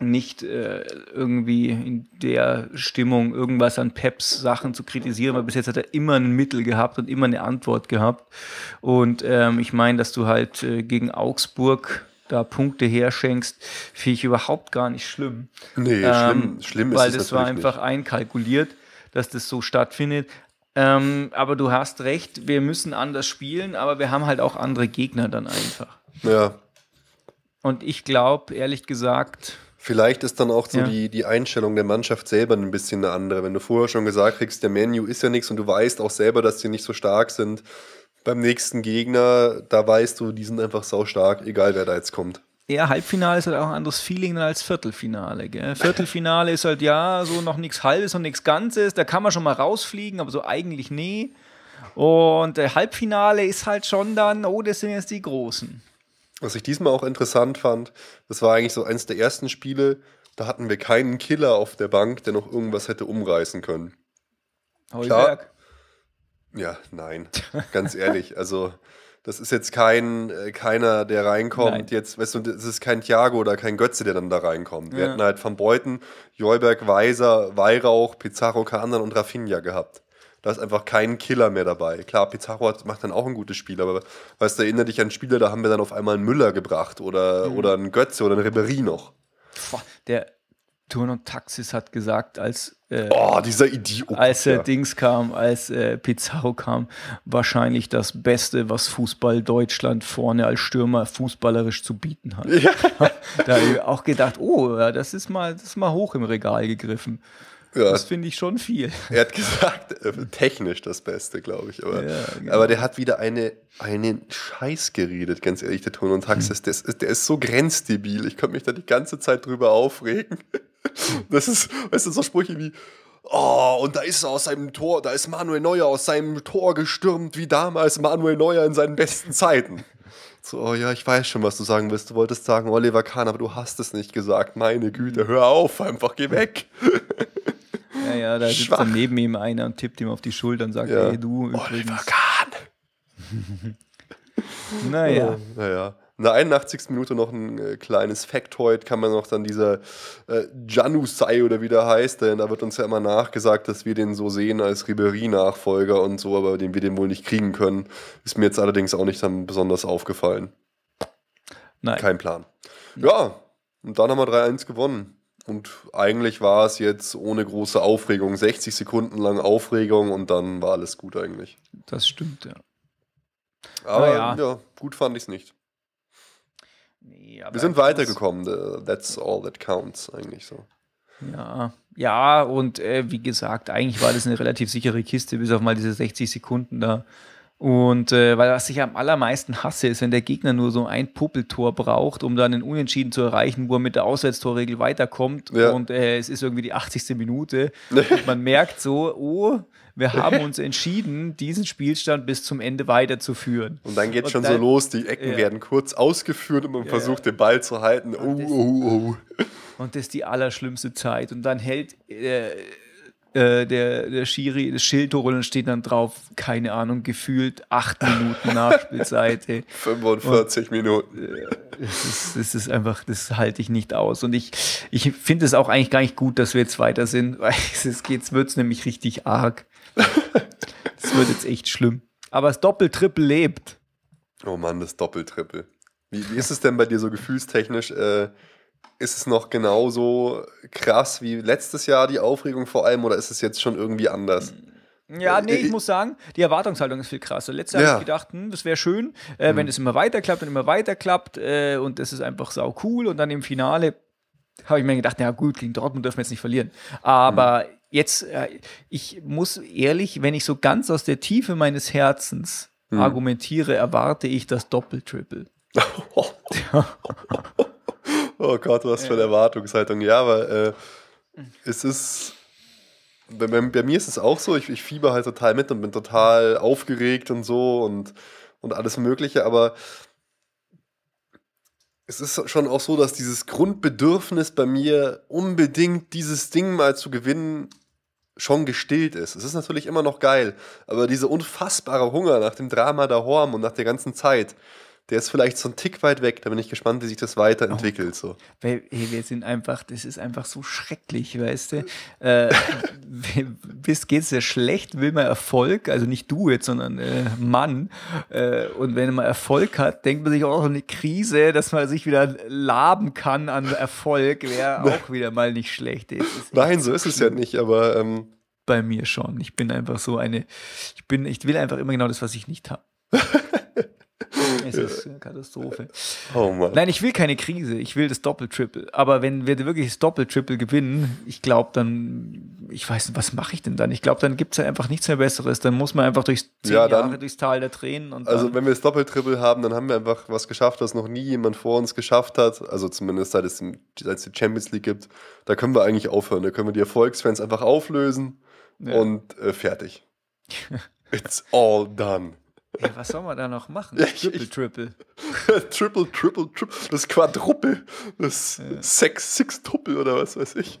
nicht äh, irgendwie in der Stimmung irgendwas an Peps Sachen zu kritisieren, weil bis jetzt hat er immer ein Mittel gehabt und immer eine Antwort gehabt. Und ähm, ich meine, dass du halt äh, gegen Augsburg da Punkte herschenkst, finde ich überhaupt gar nicht schlimm. Nee, Ähm, schlimm, schlimm ist Weil es das war einfach einkalkuliert, dass das so stattfindet. Ähm, aber du hast recht, wir müssen anders spielen, aber wir haben halt auch andere Gegner dann einfach. nicht. Ja, Und ich glaube, ehrlich gesagt, Vielleicht ist dann auch so Ja. die, die Einstellung der Mannschaft selber ein bisschen eine andere. Wenn du vorher schon gesagt kriegst, der Menu ist ja nichts und du weißt auch selber, dass die nicht so stark sind. Beim nächsten Gegner, da weißt du, die sind einfach sau stark, egal wer da jetzt kommt. Ja, Halbfinale ist halt auch ein anderes Feeling als Viertelfinale. Gell? Viertelfinale ist halt ja so noch nichts Halbes und nichts Ganzes. Da kann man schon mal rausfliegen, aber so eigentlich nee. Und äh, Halbfinale ist halt schon dann, oh, das sind jetzt die Großen. Was ich diesmal auch interessant fand, das war eigentlich so eins der ersten Spiele, da hatten wir keinen Killer auf der Bank, der noch irgendwas hätte umreißen können. Heuberg. Ja, nein, ganz ehrlich. Also, das ist jetzt kein äh, keiner, der reinkommt. Nein. Jetzt, weißt du, das ist kein Thiago oder kein Götze, der dann da reinkommt. Wir Ja. hätten halt Van Beuten, Joyberg, Weiser, Weihrauch, Pizarro, Kanan und Rafinha gehabt. Da ist einfach kein Killer mehr dabei. Klar, Pizarro hat, macht dann auch ein gutes Spiel, aber weißt du, erinnere dich an Spieler, da haben wir dann auf einmal einen Müller gebracht oder, Mhm. oder einen Götze oder einen Ribéry noch. Der Turn und Taxis hat gesagt, als, äh, Oh, dieser Idiot. als äh, ja. Dings kam, als äh, Pizarro kam, wahrscheinlich das Beste, was Fußball Deutschland vorne als Stürmer fußballerisch zu bieten hat. Ja. Da habe ich auch gedacht, oh, das ist mal, das ist mal hoch im Regal gegriffen. Ja. Das finde ich schon viel. Er hat gesagt, äh, technisch das Beste, glaube ich. Aber, Ja, genau. aber der hat wieder eine, einen Scheiß geredet, ganz ehrlich, der Ton und Taxis. Der, ist, der ist so grenzdebil. Ich könnte mich da die ganze Zeit drüber aufregen. Das ist, weißt du, so Sprüche wie, oh, und da ist er aus seinem Tor, da ist Manuel Neuer aus seinem Tor gestürmt, wie damals Manuel Neuer in seinen besten Zeiten. So, oh ja, ich weiß schon, was du sagen willst. Du wolltest sagen Oliver Kahn, aber du hast es nicht gesagt. Meine Güte, hör auf, einfach geh weg. Ja, ja, da sitzt Schwach. dann neben ihm einer und tippt ihm auf die Schulter und sagt, Ja. ey, du Oliver übrigens. Kahn. Naja, Naja. In der 81. Minute noch ein äh, kleines Factoid, kann man noch dann dieser äh, Janusai oder wie der heißt, denn da wird uns ja immer nachgesagt, dass wir den so sehen als Ribéry-Nachfolger und so, aber den wir den wohl nicht kriegen können. Ist mir jetzt allerdings auch nicht dann besonders aufgefallen. nein. Kein Plan. Ja, und dann haben wir 3-1 gewonnen. Und eigentlich war es jetzt ohne große Aufregung, 60 Sekunden lang Aufregung und dann war alles gut eigentlich. Das stimmt, ja. Aber ja. ja, gut fand ich es nicht. Nee, aber Wir sind weitergekommen. That's all that counts, eigentlich so. Ja, ja, und äh, wie gesagt, eigentlich war das eine relativ sichere Kiste, bis auf mal diese 60 Sekunden da. Und äh, weil was ich am allermeisten hasse, ist, wenn der Gegner nur so ein Puppeltor braucht, um dann einen Unentschieden zu erreichen, wo er mit der Auswärtstorregel weiterkommt. Ja. Und äh, es ist irgendwie die 80. Minute. Und man merkt so, oh, wir haben uns entschieden, diesen Spielstand bis zum Ende weiterzuführen. Und dann geht Und schon dann- so los, die Ecken Ja. werden kurz ausgeführt und man Ja, versucht den Ball zu halten. Oh, das- oh, oh. Und das ist die allerschlimmste Zeit. Und dann hält äh, äh, der, der Schiri das Schild hoch und dann steht dann drauf, keine Ahnung, gefühlt acht Minuten Nachspielzeit. ey. 45 Minuten. Das ist, das ist einfach, das halte ich nicht aus. Und ich, ich finde es auch eigentlich gar nicht gut, dass wir jetzt weiter sind, weil es geht, wird es nämlich richtig arg. Das wird jetzt echt schlimm. Aber das Doppel-Triple lebt. Oh Mann, das Doppeltrippel. Wie, wie ist es denn bei dir so gefühlstechnisch? Äh, ist es noch genauso krass wie letztes Jahr die Aufregung vor allem oder ist es jetzt schon irgendwie anders? Ja, nee, ich Ich- muss sagen, die Erwartungshaltung ist viel krasser. Letztes Jahr Ja. habe ich gedacht, hm, das wäre schön, äh, wenn es immer weiter klappt und immer weiter klappt äh, und das ist einfach sau cool und dann im Finale habe ich mir gedacht, na gut, gegen Dortmund dürfen wir jetzt nicht verlieren. Aber jetzt, äh, ich muss ehrlich, wenn ich so ganz aus der Tiefe meines Herzens argumentiere, erwarte ich das Doppeltriple. Oh Gott, was für eine Erwartungshaltung. Ja, aber äh, es ist. Bei, bei, mir ist es auch so, ich, ich fieber halt total mit und bin total aufgeregt und so und, und alles Mögliche, aber es ist schon auch so, dass dieses Grundbedürfnis bei mir unbedingt dieses Ding mal zu gewinnen schon gestillt ist. Es ist natürlich immer noch geil, aber dieser unfassbare Hunger nach dem Drama der Horm und nach der ganzen Zeit, der ist vielleicht so ein Tick weit weg. Da bin ich gespannt, wie sich das weiterentwickelt. So. Weil, hey, wir sind einfach, das ist einfach so schrecklich, weißt du. Äh, bis geht's dir schlecht, will man Erfolg, also nicht du jetzt, sondern äh, Mann. Äh, und wenn man Erfolg hat, denkt man sich auch eine Krise, dass man sich wieder laben kann an Erfolg, wäre auch wieder mal nicht schlecht. Nein, so ist es ja nicht, aber ähm bei mir schon. Ich bin einfach so eine, ich bin, ich will einfach immer genau das, was ich nicht habe. Ist eine Katastrophe. Oh Mann. Nein, ich will keine Krise. Ich will das Doppel-Triple. Aber wenn wir wirklich das Doppel-Triple gewinnen, ich glaube dann, ich weiß nicht, was mache ich denn dann? Ich glaube, dann gibt es ja einfach nichts mehr Besseres. Dann muss man einfach durchs zehn ja, dann, Jahre durchs Tal der Tränen. also wenn wir das Doppel-Triple haben, dann haben wir einfach was geschafft, was noch nie jemand vor uns geschafft hat. Also zumindest seit es, seit es die Champions League gibt. Da können wir eigentlich aufhören. Da können wir die Erfolgsfans einfach auflösen ja. und äh, fertig. It's all done. Ja, was soll man da noch machen? Ja, triple, triple. triple, triple, triple. Das Quadruppel. Das ja. Sex, Six-Tuppel oder was weiß ich.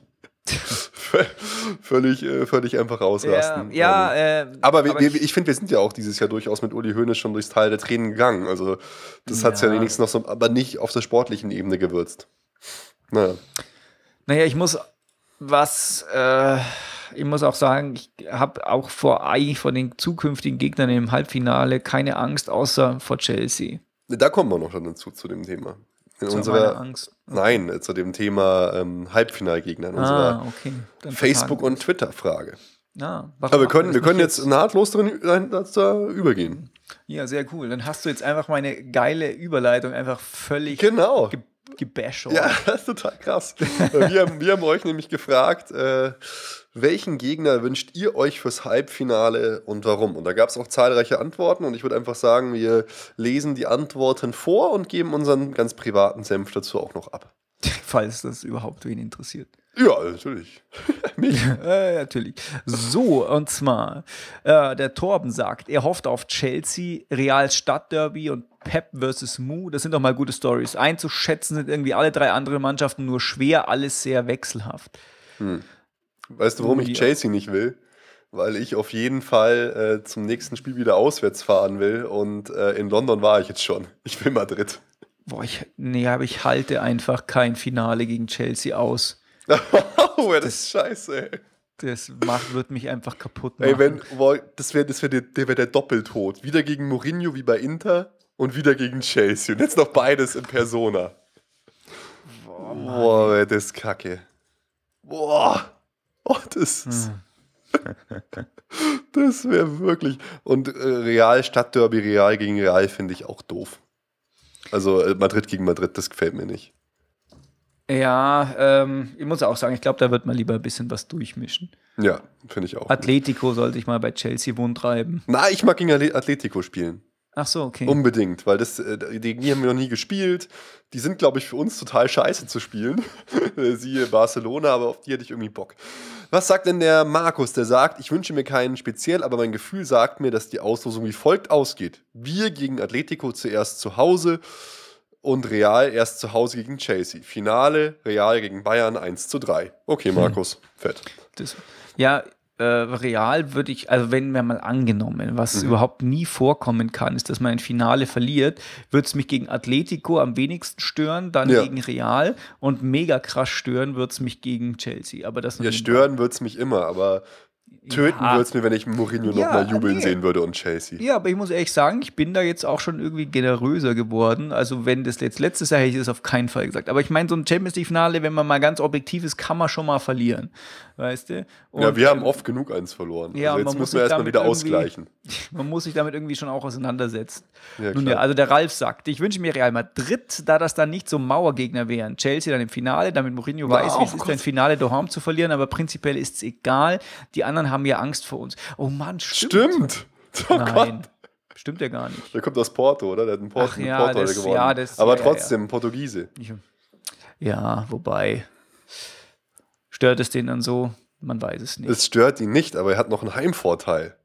völlig, äh, völlig einfach rausrasten. Ja, ja ähm, äh, aber, wir, aber ich, ich finde, wir sind ja auch dieses Jahr durchaus mit Uli Hoeneß schon durchs Teil der Tränen gegangen. Also, das hat es ja wenigstens noch so, aber nicht auf der sportlichen Ebene gewürzt. Naja. Naja, ich muss was. Äh ich muss auch sagen, ich habe auch vor eigentlich vor den zukünftigen Gegnern im Halbfinale keine Angst, außer vor Chelsea. Da kommen wir noch schon dazu zu dem Thema. In zu unserer, Angst. Okay. Nein, zu dem Thema ähm, Halbfinalgegner in ah, unserer okay. Facebook- und Twitter-Frage. Ah, Aber wir können, wir können jetzt, jetzt nahtlos drin, da übergehen. Ja, sehr cool. Dann hast du jetzt einfach meine geile Überleitung einfach völlig genau. ge gebasht. Ja, das ist total krass. wir, haben, wir haben euch nämlich gefragt, äh, welchen Gegner wünscht ihr euch fürs Halbfinale und warum? Und da gab es auch zahlreiche Antworten und ich würde einfach sagen, wir lesen die Antworten vor und geben unseren ganz privaten Senf dazu auch noch ab. Falls das überhaupt wen interessiert. Ja, natürlich. Mich. äh, natürlich. So, und zwar, äh, der Torben sagt, er hofft auf Chelsea, Real Stadtderby und Pep versus Mu. Das sind doch mal gute Stories. Einzuschätzen sind irgendwie alle drei andere Mannschaften nur schwer, alles sehr wechselhaft. Hm. Weißt du, warum ich Chelsea nicht will? Weil ich auf jeden Fall äh, zum nächsten Spiel wieder auswärts fahren will und äh, in London war ich jetzt schon. Ich will Madrid. Boah, ich, nee, aber ich halte einfach kein Finale gegen Chelsea aus. oh, das, das ist scheiße, ey. Das macht, wird mich einfach kaputt machen. Ey, wenn, boah, das wäre das wär der, der, wär der Doppeltod. Wieder gegen Mourinho wie bei Inter und wieder gegen Chelsea. Und jetzt noch beides in Persona. Boah, boah das ist kacke. Boah. Oh, das ist. das wäre wirklich. Und äh, Real Stadtderby, Real gegen Real finde ich auch doof. Also äh, Madrid gegen Madrid, das gefällt mir nicht. Ja, ähm, ich muss auch sagen, ich glaube, da wird man lieber ein bisschen was durchmischen. Ja, finde ich auch. Atletico sollte ich mal bei Chelsea wundtreiben. Na, ich mag gegen Atletico spielen. Ach so, okay. Unbedingt, weil das, äh, die haben wir noch nie gespielt. Die sind, glaube ich, für uns total scheiße zu spielen. Siehe Barcelona, aber auf die hätte ich irgendwie Bock. Was sagt denn der Markus? Der sagt, ich wünsche mir keinen speziell, aber mein Gefühl sagt mir, dass die Auslosung wie folgt ausgeht. Wir gegen Atletico zuerst zu Hause und Real erst zu Hause gegen Chelsea. Finale Real gegen Bayern 1 zu 3. Okay, hm. Markus, hm. fett. Das, ja, äh, real würde ich, also wenn wir mal angenommen, was mhm. überhaupt nie vorkommen kann, ist, dass man ein Finale verliert, würde es mich gegen Atletico am wenigsten stören, dann ja. gegen Real und mega krass stören würde es mich gegen Chelsea. Aber das ja, stören würde es mich immer, aber Töten ja. würde es mir, wenn ich Mourinho ja, nochmal jubeln nee. sehen würde und Chelsea. Ja, aber ich muss ehrlich sagen, ich bin da jetzt auch schon irgendwie generöser geworden. Also, wenn das jetzt letztes Jahr hätte ich das auf keinen Fall gesagt. Aber ich meine, so ein Champions League-Finale, wenn man mal ganz objektiv ist, kann man schon mal verlieren. Weißt du? Und, ja, wir haben oft genug eins verloren. Ja, also jetzt müssen wir erstmal wieder ausgleichen. Man muss sich damit irgendwie schon auch auseinandersetzen. Ja, Nun ja, also der Ralf sagt, ich wünsche mir Real Madrid, da das dann nicht so Mauergegner wären. Chelsea dann im Finale, damit Mourinho wow, weiß, wie es ist, ein Finale daheim zu verlieren, aber prinzipiell ist es egal. Die anderen haben ja Angst vor uns. Oh Mann, stimmt. Stimmt. Oh Nein. Gott. Stimmt ja gar nicht. Der kommt aus Porto, oder? Der hat einen Porto, Ach, ja, Porto das, gewonnen. Ja, das, Aber ja, trotzdem, ja. Portugiese. Ja, wobei. Stört es den dann so? Man weiß es nicht. Es stört ihn nicht, aber er hat noch einen Heimvorteil.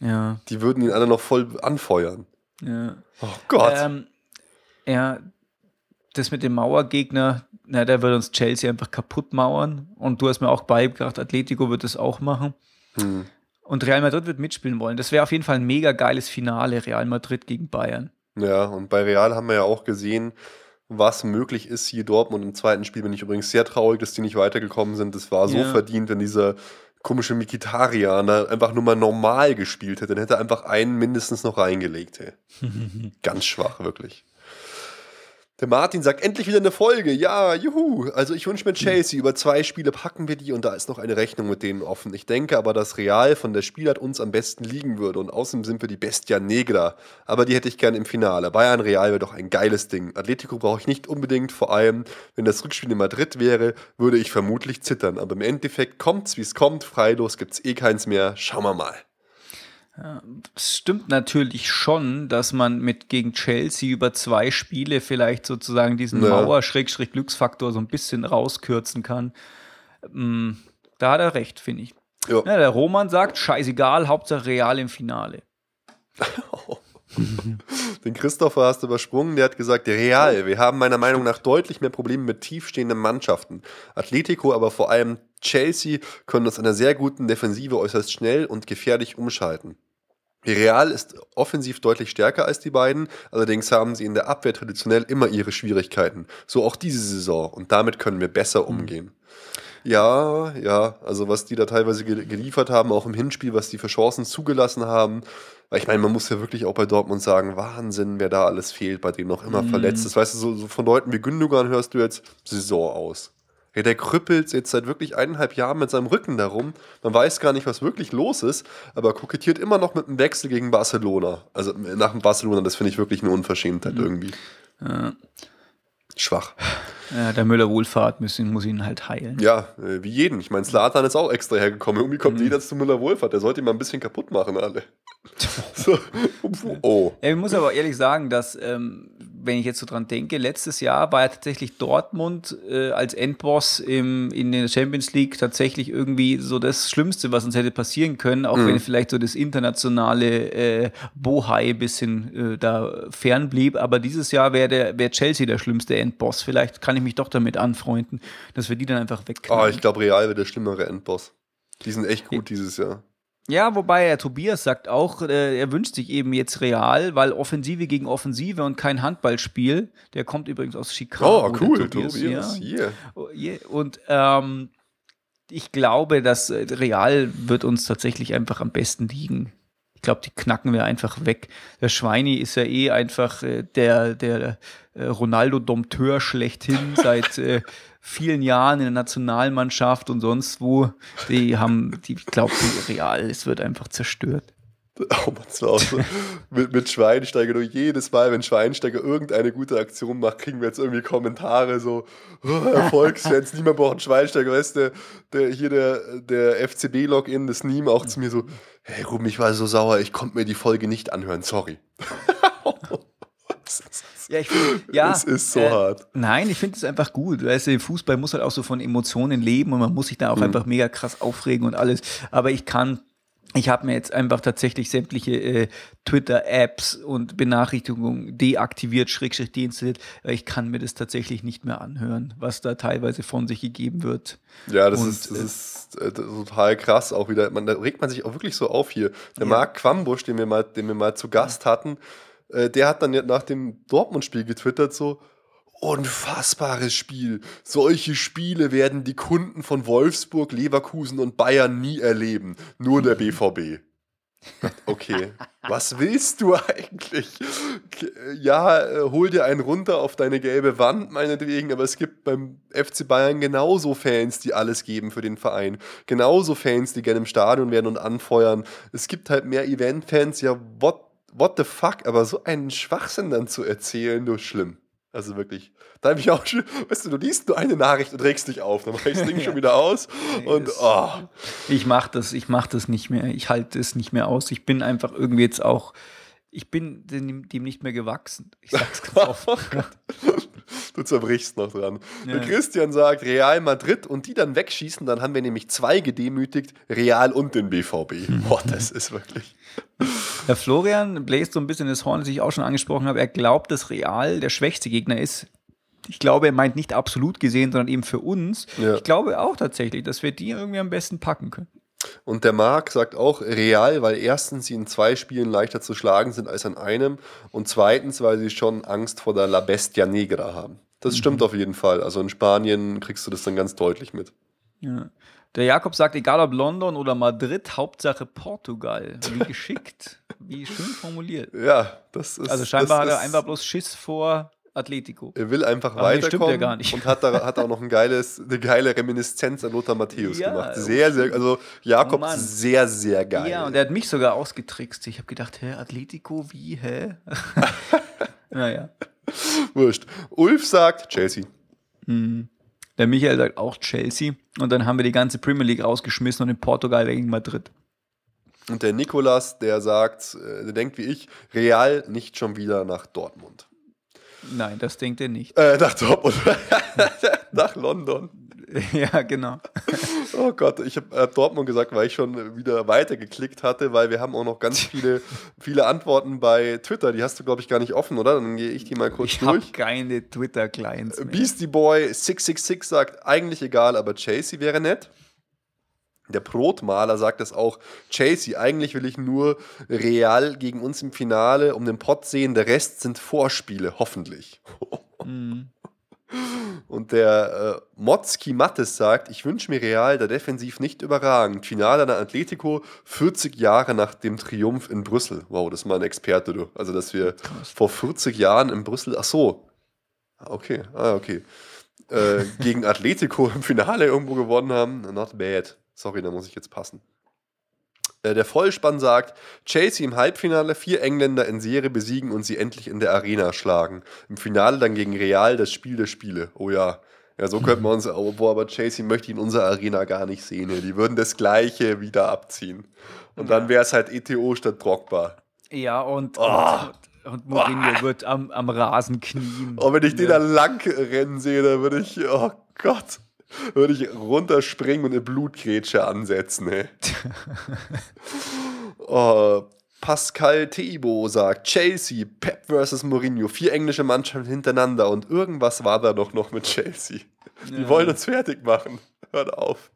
Ja. Die würden ihn alle noch voll anfeuern. Ja. Oh Gott. Ähm, ja, das mit dem Mauergegner, na, der wird uns Chelsea einfach kaputt mauern. Und du hast mir auch beigebracht, Atletico wird das auch machen. Hm. Und Real Madrid wird mitspielen wollen. Das wäre auf jeden Fall ein mega geiles Finale, Real Madrid gegen Bayern. Ja, und bei Real haben wir ja auch gesehen, was möglich ist hier Dortmund im zweiten Spiel. Bin ich übrigens sehr traurig, dass die nicht weitergekommen sind. Das war so Ja. verdient, wenn dieser komische Mikitarian da einfach nur mal normal gespielt hätte. Dann hätte er einfach einen mindestens noch reingelegt. Hey. Ganz schwach, wirklich. Der Martin sagt, endlich wieder eine Folge. Ja, juhu. Also ich wünsche mir Chelsea. Über zwei Spiele packen wir die und da ist noch eine Rechnung mit denen offen. Ich denke aber, dass Real von der Spielart uns am besten liegen würde und außerdem sind wir die Bestia Negra. Aber die hätte ich gern im Finale. Bayern Real wäre doch ein geiles Ding. Atletico brauche ich nicht unbedingt. Vor allem, wenn das Rückspiel in Madrid wäre, würde ich vermutlich zittern. Aber im Endeffekt kommt's, wie es kommt. Freilos gibt's eh keins mehr. Schauen wir mal. Es stimmt natürlich schon, dass man mit gegen Chelsea über zwei Spiele vielleicht sozusagen diesen Ja. Mauer-Glücksfaktor so ein bisschen rauskürzen kann. Mm, Da hat er recht, finde ich. Ja. Ja, der Roman sagt, scheißegal, Hauptsache Real im Finale. Den Christopher hast du übersprungen, der hat gesagt, Real, wir haben meiner Meinung nach deutlich mehr Probleme mit tiefstehenden Mannschaften. Atletico, aber vor allem Chelsea können aus einer sehr guten Defensive äußerst schnell und gefährlich umschalten. Real ist offensiv deutlich stärker als die beiden, allerdings haben sie in der Abwehr traditionell immer ihre Schwierigkeiten. So auch diese Saison und damit können wir besser umgehen. Ja, ja, also was die da teilweise ge- geliefert haben, auch im Hinspiel, was die für Chancen zugelassen haben. Weil ich meine, man muss ja wirklich auch bei Dortmund sagen, Wahnsinn, wer da alles fehlt, bei denen noch immer verletzt ist. Weißt du, so, so von Leuten wie Gündogan hörst du jetzt Saison aus. Ja, der krüppelt jetzt seit wirklich eineinhalb Jahren mit seinem Rücken darum. Man weiß gar nicht, was wirklich los ist, aber kokettiert immer noch mit einem Wechsel gegen Barcelona. Also nach dem Barcelona, das finde ich wirklich eine Unverschämtheit irgendwie. Schwach. Ja, der Müller-Wohlfahrt müssen, muss ihn halt heilen. Ja, äh, wie jeden. Ich meine, Slatan ist auch extra hergekommen. Irgendwie kommt jeder zu Müller-Wohlfahrt. Der sollte ihn mal ein bisschen kaputt machen, alle. so. Oh. Ja, ich muss aber ehrlich sagen, dass, ähm, wenn ich jetzt so dran denke, letztes Jahr war ja tatsächlich Dortmund äh, als Endboss im, in der Champions League tatsächlich irgendwie so das Schlimmste, was uns hätte passieren können, auch wenn vielleicht so das internationale äh, Bohai ein bisschen äh, da fern blieb. Aber dieses Jahr wäre wär Chelsea der schlimmste Endboss. Vielleicht kann ich mich doch damit anfreunden, dass wir die dann einfach Oh, wegknallen. ich glaube, Real wird der schlimmere Endboss. Die sind echt gut dieses Jahr. Ja, wobei er Tobias sagt auch, äh, er wünscht sich eben jetzt Real, weil Offensive gegen Offensive und kein Handballspiel. Der kommt übrigens aus Chicago. Oh, der cool, Tobias, Tobias. ja. Hier. Oh, Und ähm, ich glaube, dass äh, Real wird uns tatsächlich einfach am besten liegen. Ich glaube, die knacken wir einfach weg. Der Schweini ist ja eh einfach äh, der, der äh, Ronaldo-Dompteur schlechthin seit äh, vielen Jahren in der Nationalmannschaft und sonst wo. Die haben, die, ich glaube, Real, es wird einfach zerstört. Oh, man, das war auch so. mit, mit Schweinsteiger, nur jedes Mal, wenn Schweinsteiger irgendeine gute Aktion macht, kriegen wir jetzt irgendwie Kommentare so, oh, Erfolgsfans, niemand braucht einen Schweinsteiger, weißt du, der, hier der, der FCB-Login, das Niem auch zu mir so, hey Ruben, ich war so sauer, ich konnte mir die Folge nicht anhören, sorry. Ja, ich find, ja, Es ist so äh, hart. Nein, ich finde es einfach gut. Weißt du, Fußball muss halt auch so von Emotionen leben und man muss sich da Mhm. auch einfach mega krass aufregen und alles. Aber ich kann, ich habe mir jetzt einfach tatsächlich sämtliche äh, Twitter-Apps und Benachrichtigungen deaktiviert, Schrägstrich deinstalliert, weil ich kann mir das tatsächlich nicht mehr anhören, was da teilweise von sich gegeben wird. Ja, das Und, ist, das ist äh, total krass auch wieder. Man, da regt man sich auch wirklich so auf hier. Der Marc Quambusch, den wir mal, den wir mal zu Gast hatten, äh, der hat dann nach dem Dortmund-Spiel getwittert so, unfassbares Spiel. Solche Spiele werden die Kunden von Wolfsburg, Leverkusen und Bayern nie erleben. Nur der BVB. Okay, was willst du eigentlich? Ja, äh, hol dir einen runter auf deine gelbe Wand, meinetwegen, aber es gibt beim FC Bayern genauso Fans, die alles geben für den Verein. Genauso Fans, die gerne im Stadion werden und anfeuern. Es gibt halt mehr Event-Fans, ja, what, what the fuck, aber so einen Schwachsinn dann zu erzählen, nur schlimm. Also wirklich. Da habe ich auch schon, weißt du, du liest nur eine Nachricht und regst dich auf, dann mach ich das Ding schon wieder aus und oh. Ich mache das, ich mache das nicht mehr. Ich halte es nicht mehr aus. Ich bin einfach irgendwie jetzt auch, ich bin dem, dem nicht mehr gewachsen. Ich sag's ganz offen. Du zerbrichst noch dran. Ja. Christian sagt Real Madrid und die dann wegschießen, dann haben wir nämlich zwei gedemütigt, Real und den BVB. Boah, das ist wirklich. Der Florian bläst so ein bisschen das Horn, das ich auch schon angesprochen habe. Er glaubt, dass Real der schwächste Gegner ist. Ich glaube, er meint nicht absolut gesehen, sondern eben für uns. Ja. Ich glaube auch tatsächlich, dass wir die irgendwie am besten packen können. Und der Marc sagt auch Real, weil erstens sie in zwei Spielen leichter zu schlagen sind als an einem und zweitens, weil sie schon Angst vor der La Bestia Negra haben. Das stimmt auf jeden Fall. Also in Spanien kriegst du das dann ganz deutlich mit. Ja. Der Jakob sagt, egal ob London oder Madrid, Hauptsache Portugal. Wie geschickt, wie schön formuliert. Ja, das ist. Also scheinbar hat er einfach bloß Schiss vor Atletico. Er will einfach Aber weiterkommen ja gar nicht. und hat, da, hat auch noch ein geiles, eine geile Reminiszenz an Lothar Matthäus Ja, gemacht. oh, Sehr, sehr, also Jakob Oh sehr, sehr geil. Ja, und er hat mich sogar ausgetrickst. Ich habe gedacht, hä, Atletico, wie, hä? naja. Wurscht. Ulf sagt Chelsea. Der Michael sagt auch Chelsea. Und dann haben wir die ganze Premier League rausgeschmissen und in Portugal gegen Madrid. Und der Nikolas, der sagt, äh, der denkt wie ich, Real nicht schon wieder nach Dortmund. Nein, das denkt er nicht. Äh, nach Dortmund. nach London. ja, genau. Oh Gott, ich habe äh, Dortmund gesagt, weil ich schon wieder weitergeklickt hatte, weil wir haben auch noch ganz viele, viele Antworten bei Twitter. Die hast du, glaube ich, gar nicht offen, oder? Dann gehe ich die mal kurz Ich habe durch. keine Twitter-Clients. Beastie Boy 666 sagt, eigentlich egal, aber Chasey wäre nett. Der Brotmaler sagt das auch. Chasey, eigentlich will ich nur Real gegen uns im Finale um den Pott sehen. Der Rest sind Vorspiele, hoffentlich. Mhm. Und der äh, Motzki Mattes sagt, ich wünsche mir Real da defensiv nicht überragend. Finale an Atletico 40 Jahre nach dem Triumph in Brüssel. Wow, das ist mal ein Experte, du. Also, dass wir vor 40 Jahren in Brüssel, ach so. Ah, Okay, ah, okay. Äh, gegen Atletico im Finale irgendwo gewonnen haben. Not bad. Sorry, da muss ich jetzt passen. Äh, Der Vollspann sagt, Chelsea im Halbfinale, vier Engländer in Serie besiegen und sie endlich in der Arena schlagen. Im Finale dann gegen Real das Spiel der Spiele. Oh ja. Ja, so könnten wir uns, oh, boah, aber Chelsea möchte ich in unserer Arena gar nicht sehen. Die würden das Gleiche wieder abziehen. Und dann wäre es halt ETO statt Drogba. Ja, und, Oh. und, und Mourinho wird am, am Rasen knien. Und wenn ich den da lang rennen sehe, dann würde ich, oh Gott, würde ich runterspringen und eine Blutgrätsche ansetzen, ey. oh, Pascal Teibo sagt, Chelsea, Pep versus Mourinho, vier englische Mannschaften hintereinander und irgendwas war da doch noch mit Chelsea. Die Ja. wollen uns fertig machen. Hört auf.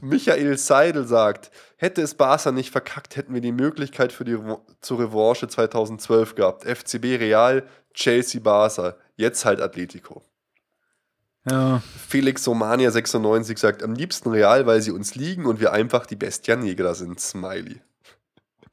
Michael Seidel sagt, hätte es Barca nicht verkackt, hätten wir die Möglichkeit für die Revo- zur Revanche 2012 gehabt. FCB Real, Chelsea Barca, jetzt halt Atletico. Ja. Felix Somania 96 sagt, am liebsten Real, weil sie uns liegen und wir einfach die Bestia Negra sind. Smiley.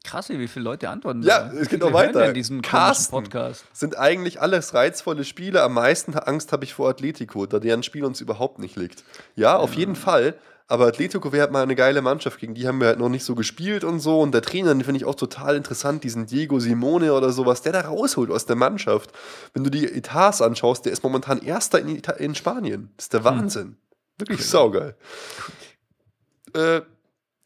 Krass, wie viele Leute antworten. Ja, es geht noch weiter. Ja diesen Carsten. Podcast. Sind eigentlich alles reizvolle Spiele. Am meisten Angst habe ich vor Atletico, da deren Spiel uns überhaupt nicht liegt. Ja, auf jeden Fall. Aber Atletico wäre halt mal eine geile Mannschaft. Gegen die haben wir halt noch nicht so gespielt und so. Und der Trainer, den finde ich auch total interessant, diesen Diego Simone oder sowas, der da rausholt aus der Mannschaft. Wenn du die Etats anschaust, der ist momentan Erster in, Ita in Spanien. Das ist der Wahnsinn. Wirklich saugeil. Äh,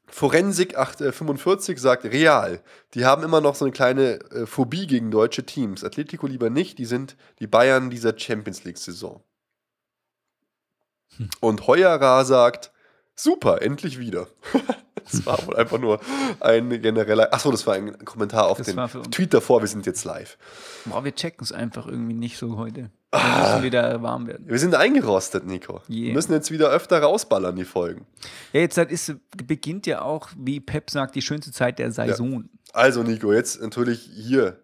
Forensik 8, äh, 45 sagt Real. Die haben immer noch so eine kleine äh, Phobie gegen deutsche Teams. Atletico lieber nicht, die sind die Bayern dieser Champions League-Saison. Und Heuerer sagt, super, endlich wieder. das war wohl einfach nur ein genereller. Achso, das war ein Kommentar auf Das den. Tweet davor, wir sind jetzt live. Boah, wir checken es einfach irgendwie nicht so heute. Ah. Wir müssen wieder warm werden. Wir sind eingerostet, Nico. Wir Yeah. müssen jetzt wieder öfter rausballern, die Folgen. Ja, jetzt ist, beginnt ja auch, wie Pep sagt, die schönste Zeit der Saison. Also, Nico, jetzt natürlich hier.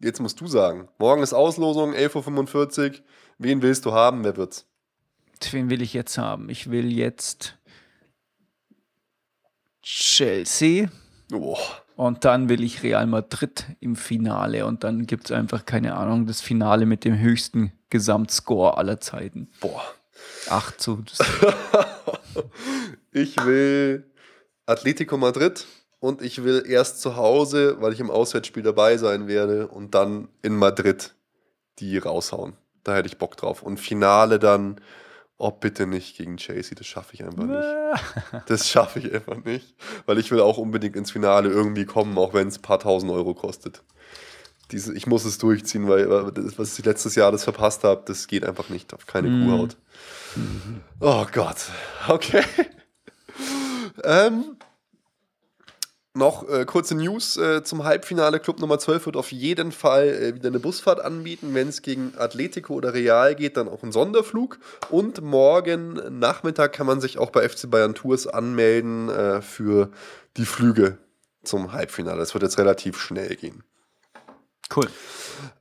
Jetzt musst du sagen. Morgen ist Auslosung, 11.45 Uhr. Wen willst du haben? Wer wird's? Wen will ich jetzt haben? Ich will jetzt Chelsea Oh, und dann will ich Real Madrid im Finale und dann gibt es einfach, keine Ahnung, das Finale mit dem höchsten Gesamtscore aller Zeiten. boah. 8 zu. Ich will Atletico Madrid und ich will erst zu Hause, weil ich im Auswärtsspiel dabei sein werde und dann in Madrid die raushauen. Da hätte ich Bock drauf. Und Finale dann, oh bitte nicht gegen Chelsea, das schaffe ich einfach nicht. Das schaffe ich einfach nicht, weil ich will auch unbedingt ins Finale irgendwie kommen, auch wenn es ein paar tausend Euro kostet. Diese, ich muss es durchziehen, weil was ich letztes Jahr das verpasst habe, das geht einfach nicht auf keine Mhm. Kuhhaut. Oh Gott. Okay. ähm, Noch äh, kurze News äh, zum Halbfinale. Club Nummer 12 wird auf jeden Fall äh, wieder eine Busfahrt anbieten. Wenn es gegen Atletico oder Real geht, dann auch ein Sonderflug. Und morgen Nachmittag kann man sich auch bei FC Bayern Tours anmelden äh, für die Flüge zum Halbfinale. Das wird jetzt relativ schnell gehen. Cool.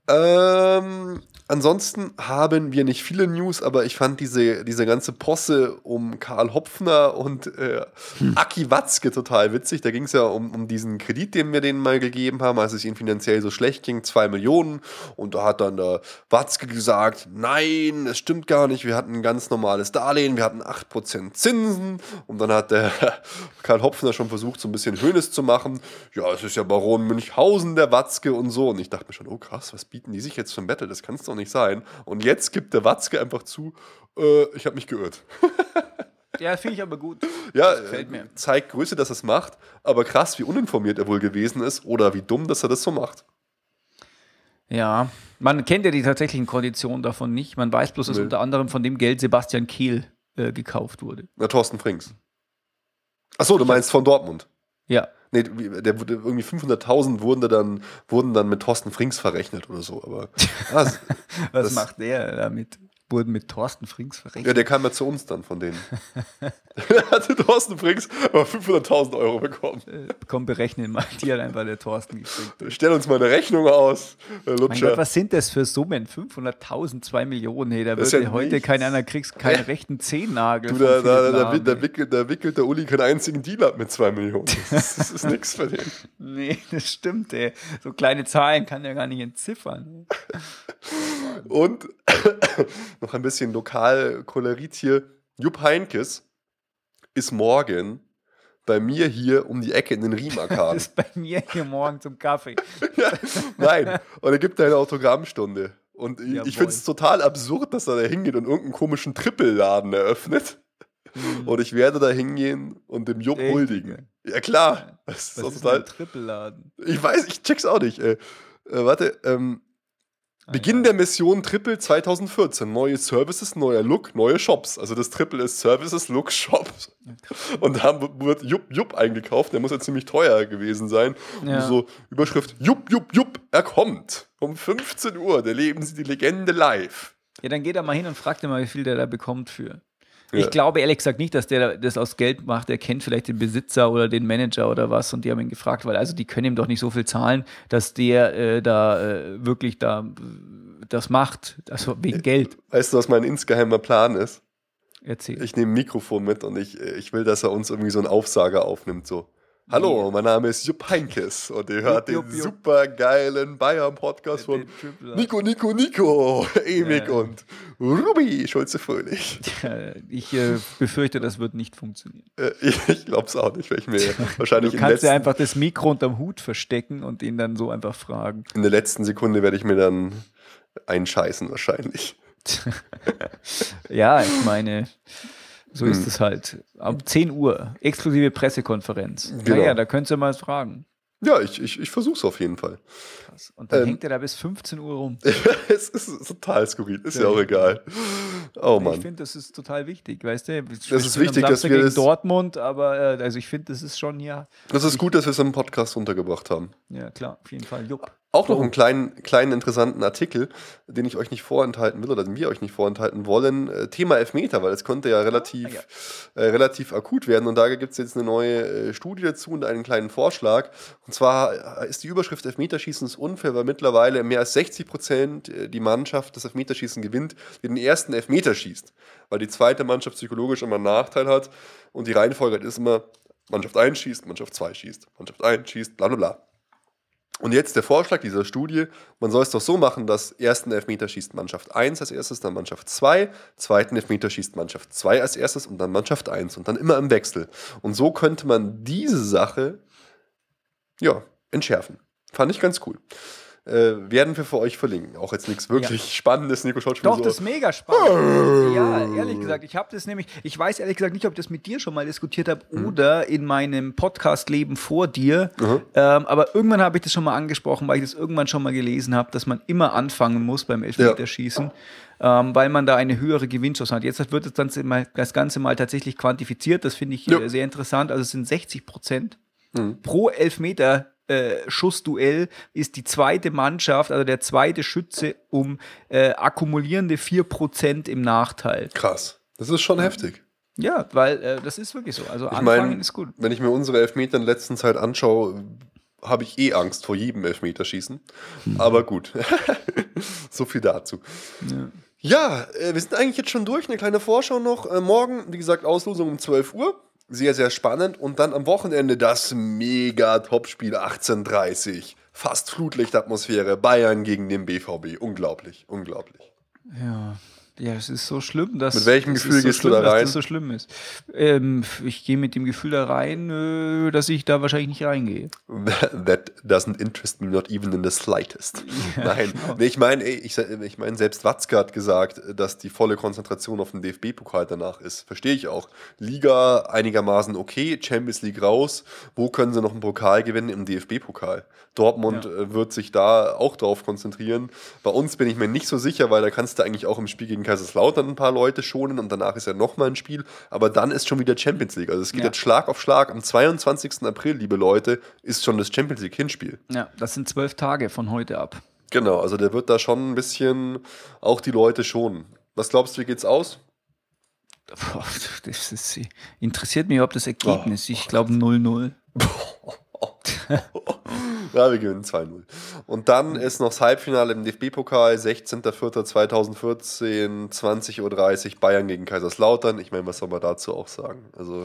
Ähm, ansonsten haben wir nicht viele News, aber ich fand diese, diese ganze Posse um Karl Hopfner und äh, hm. Aki Watzke total witzig. Da ging es ja um, um diesen Kredit, den wir denen mal gegeben haben, als es ihnen finanziell so schlecht ging, zwei Millionen. Und da hat dann der Watzke gesagt, nein, es stimmt gar nicht, wir hatten ein ganz normales Darlehen, wir hatten 8% Zinsen. Und dann hat der Karl Hopfner schon versucht, so ein bisschen Höhnes zu machen. Ja, es ist ja Baron Münchhausen, der Watzke und so. Und ich dachte mir schon, oh krass, was bieten die sich jetzt für ein Battle? Das kann es doch nicht sein. Und jetzt gibt der Watzke einfach zu, äh, ich habe mich geirrt. Ja, finde ich aber gut. Ja, zeigt Größe, dass er es macht, aber krass, wie uninformiert er wohl gewesen ist oder wie dumm, dass er das so macht. Ja, man kennt ja die tatsächlichen Konditionen davon nicht. Man weiß bloß, dass nee. unter anderem von dem Geld Sebastian Kehl äh, gekauft wurde. Na, Thorsten Frings. Achso, du meinst von Dortmund. Ja. Nee, der wurde irgendwie 500.000 wurden dann, wurden dann mit Thorsten Frings verrechnet oder so. Aber was, was macht der damit? Wurden mit Thorsten Frings verrechnet. Ja, der kam ja zu uns dann von denen. hatte Thorsten Frings aber 500.000 Euro bekommen. Äh, komm, berechnen mal. Die hat einfach der Thorsten gekriegt. Stell uns mal eine Rechnung aus, Lutscher. Mein Gott, was sind das für Summen? 500.000, 2 Millionen. Hey, da wird ja heute nichts. kein einer kriegst keinen rechten Zehennagel. Du, da, da, da, da, wickelt, da wickelt der Uli keinen einzigen Deal ab mit 2 Millionen. Das, das ist nichts für den. Nee, das stimmt, ey. So kleine Zahlen kann der gar nicht entziffern. Und noch ein bisschen lokal koloriert hier. Jupp Heinkes ist morgen bei mir hier um die Ecke in den Riemarkaden. ist bei mir hier morgen zum Kaffee. ja, nein, und er gibt eine Autogrammstunde. Und ich, ich finde es total absurd, dass er da hingeht und irgendeinen komischen Trippelladen eröffnet. Mhm. Und ich werde da hingehen und dem Jupp Echt? huldigen. Ja, klar. Das ist Was ist total. Ein Trippelladen? Ich weiß, ich check's auch nicht. Äh, äh, warte, ähm, Beginn der Mission Triple 2014. Neue Services, neuer Look, neue Shops. Also das Triple ist Services, Look, Shops. Und da wird Jupp Jupp eingekauft. Der muss ja ziemlich teuer gewesen sein. Ja. so Überschrift Jupp Jupp Jupp, er kommt. Um 15 Uhr, da leben sie die Legende live. Ja, dann geht er mal hin und fragt ihn mal, wie viel der da bekommt für. Ich glaube ehrlich gesagt nicht, dass der das aus Geld macht. Er kennt vielleicht den Besitzer oder den Manager oder was und die haben ihn gefragt, weil also die können ihm doch nicht so viel zahlen, dass der äh, da äh, wirklich da das macht, also wegen Geld. Weißt du, was mein insgeheimer Plan ist? Erzähl. Ich nehme ein Mikrofon mit und ich, ich will, dass er uns irgendwie so einen Aufsager aufnimmt, so. Hallo, mein Name ist Jupp Heinkes und ihr hört Jupp, den super geilen Bayern-Podcast von Nico, Nico, Nico, Emig ja. und Ruby Schulze-Fröhlich. Ja, ich äh, befürchte, das wird nicht funktionieren. Äh, ich ich glaube es auch nicht, weil ich mir wahrscheinlich Du kannst ja einfach das Mikro unterm Hut verstecken und ihn dann so einfach fragen. In der letzten Sekunde werde ich mir dann einscheißen wahrscheinlich. ja, ich meine... So hm. ist es halt. Um 10 Uhr, exklusive Pressekonferenz. Genau. Naja, da könntest du mal fragen. Ja, ich, ich, ich versuche es auf jeden Fall. Krass. Und dann ähm, hängt er da bis 15 Uhr rum. es ist total skurril, ist ja, ja auch egal. Oh Mann. Ich finde, das ist total wichtig, weißt du? Das ist wichtig, dass wir das Dortmund, aber äh, also ich finde, das ist schon ja. Das ist gut, dass wir es im Podcast untergebracht haben. Ja, klar, auf jeden Fall. Jupp. Auch noch einen kleinen, kleinen interessanten Artikel, den ich euch nicht vorenthalten will oder den wir euch nicht vorenthalten wollen. Äh, Thema Elfmeter, weil es konnte ja relativ, ah, ja. Äh, relativ akut werden. Und da gibt es jetzt eine neue äh, Studie dazu und einen kleinen Vorschlag. Und zwar äh, ist die Überschrift Elfmeterschießen ist unfair, weil mittlerweile mehr als 60 Prozent die Mannschaft das Elfmeterschießen gewinnt, die den ersten Elfmeter schießt. Weil die zweite Mannschaft psychologisch immer einen Nachteil hat. Und die Reihenfolge ist immer, Mannschaft 1 schießt, Mannschaft 2 schießt, Mannschaft 1 schießt, bla bla bla. Und jetzt der Vorschlag dieser Studie, man soll es doch so machen, dass ersten Elfmeter schießt Mannschaft 1 als erstes, dann Mannschaft 2, zweiten Elfmeter schießt Mannschaft 2 als erstes und dann Mannschaft 1 und dann immer im Wechsel. Und so könnte man diese Sache, ja, entschärfen. Fand ich ganz cool äh, werden wir für euch verlinken. Auch jetzt nichts wirklich ja. Spannendes, Nico schaut schon Doch, so. das ist mega spannend. ja, ehrlich gesagt, ich habe das nämlich, ich weiß ehrlich gesagt nicht, ob ich das mit dir schon mal diskutiert habe mhm. oder in meinem Podcast-Leben vor dir, mhm. ähm, aber irgendwann habe ich das schon mal angesprochen, weil ich das irgendwann schon mal gelesen habe, dass man immer anfangen muss beim Elfmeterschießen. Ja. Ähm, weil man da eine höhere Gewinnchance hat. Jetzt wird das Ganze mal, das Ganze mal tatsächlich quantifiziert. Das finde ich ja. Äh, sehr interessant. Also es sind 60 Prozent Pro Elfmeter äh, Schussduell ist die zweite Mannschaft, also der zweite Schütze, um äh, akkumulierende 4% im Nachteil. Krass. Das ist schon heftig. Ja, weil äh, das ist wirklich so. Also Ich anfangen meine, ist gut. wenn ich mir unsere Elfmeter in der letzten Zeit anschaue, habe ich eh Angst vor jedem Elfmeterschießen. Aber gut. so viel dazu. Ja, äh, wir sind eigentlich jetzt schon durch. Eine kleine Vorschau noch. Äh, morgen, wie gesagt, Auslosung um 12 Uhr. Sehr, sehr spannend. Und dann am Wochenende das mega Topspiel 1830. Fast Flutlichtatmosphäre. Bayern gegen den BVB. Unglaublich, unglaublich. Ja. Ja, es ist so schlimm, dass. Mit welchem Gefühl so gehst du schlimm, da dass rein? Das so schlimm ist. Ähm, ich gehe mit dem Gefühl da rein, äh, dass ich da wahrscheinlich nicht reingehe. That doesn't interest me not even in the slightest. Nein, genau. nee, ich meine, ich, ich meine, selbst Watzke hat gesagt, dass die volle Konzentration auf den DFB-Pokal danach ist. Verstehe ich auch. Liga einigermaßen okay, Champions League raus. Wo können sie noch einen Pokal gewinnen? Im DFB-Pokal. Dortmund Ja. äh, wird sich da auch drauf konzentrieren. Bei uns bin ich mir nicht so sicher, weil da kannst du eigentlich auch im Spiel gegen Kaiserslautern ein paar Leute schonen und danach ist ja nochmal ein Spiel. Aber dann ist schon wieder Champions League. Also es geht Ja. jetzt Schlag auf Schlag. Am 22. April, liebe Leute, ist schon das Champions League Hinspiel. Ja, das sind zwölf Tage von heute ab. Genau, also der wird da schon ein bisschen auch die Leute schonen. Was glaubst du, wie geht's aus? Boah, das ist, interessiert mich überhaupt das Ergebnis. Ich glaube 0-0. Ja, wir gewinnen 2-0. Und dann ist noch das Halbfinale im DFB-Pokal, 16.04.2014, 20.30 Uhr, Bayern gegen Kaiserslautern. Ich meine, was soll man dazu auch sagen? Also,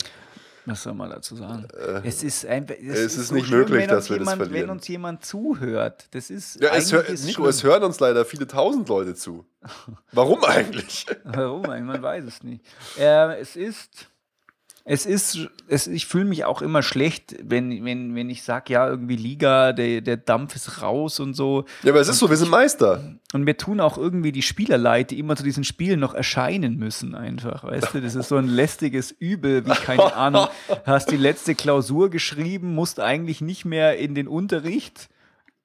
Was soll man dazu sagen? es ist einfach. Es, Äh, es ist nicht möglich, wenn dass wir das jemand, verlieren. Wenn uns jemand zuhört, das ist. ja, es, eigentlich hör, ist Nico, schlimm. es hören uns leider viele tausend Leute zu. Warum eigentlich? Warum? Man weiß es nicht. Äh, es ist. Es ist, es, ich fühle mich auch immer schlecht, wenn, wenn, wenn ich sage, ja, irgendwie Liga, der, der Dampf ist raus und so. Ja, aber es ist so, wir sind Meister. Und mir tun auch irgendwie die Spieler leid, die immer zu diesen Spielen noch erscheinen müssen, einfach. Weißt du, das ist so ein lästiges Übel, wie keine Ahnung. Hast die letzte Klausur geschrieben, musst eigentlich nicht mehr in den Unterricht.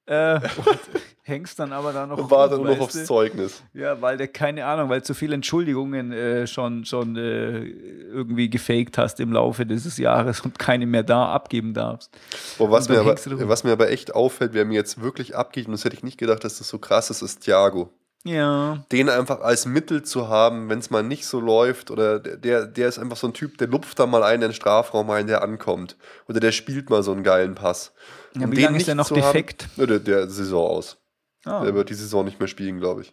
Äh, und hängst dann aber da noch. Rum, nur noch aufs? Zeugnis. Ja, weil der, keine Ahnung, weil zu viele Entschuldigungen äh, schon, schon äh, irgendwie gefaked hast im Laufe dieses Jahres und keine mehr da abgeben darfst. Boah, was, dann mir aber, was mir aber echt auffällt, wer mir jetzt wirklich abgeht, und das hätte ich nicht gedacht, dass das so krass ist, ist Thiago. Ja. den einfach als Mittel zu haben, wenn es mal nicht so läuft oder der- der, ist einfach so ein Typ, der lupft da mal einen in den Strafraum rein, der ankommt. Oder der spielt mal so einen geilen Pass. Ja, Und wie den lange ist der noch haben- defekt? Ja, der, der Saison aus. Ah, Der wird die Saison nicht mehr spielen, glaube ich.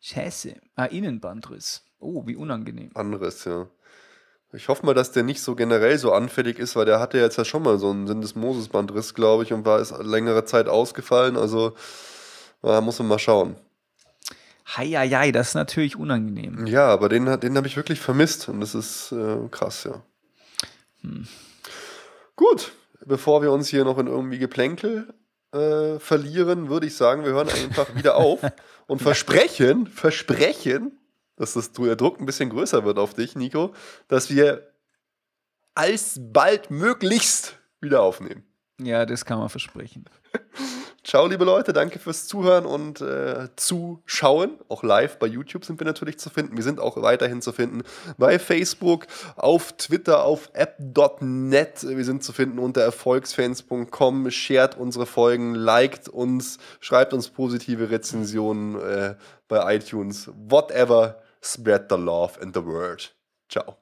Scheiße. Ah, Innenbandriss. Oh, wie unangenehm. Anderes, ja. Ich hoffe mal, dass der nicht so generell so anfällig ist, weil der hatte jetzt ja schon mal so einen Syndesmosis-Bandriss, glaube ich, und war ist längere Zeit ausgefallen. Also da muss man mal schauen. Heieiei, das ist natürlich unangenehm. Ja, aber den, den habe ich wirklich vermisst und das ist äh, krass, ja. Gut, bevor wir uns hier noch in irgendwie Geplänkel äh, verlieren, würde ich sagen, wir hören einfach wieder auf und versprechen, versprechen, dass das der Druck ein bisschen größer wird auf dich, Nico, dass wir alsbald möglichst wieder aufnehmen. Ja, das kann man versprechen. Ciao, liebe Leute, danke fürs Zuhören und äh, Zuschauen. Auch live bei YouTube sind wir natürlich zu finden. Wir sind auch weiterhin zu finden bei Facebook, auf Twitter, auf app.net. Wir sind zu finden unter erfolgsfans.com. Shared unsere Folgen, liked uns, schreibt uns positive Rezensionen äh, bei iTunes. Whatever, spread the love and the word. Ciao.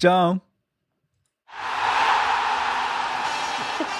Ciao.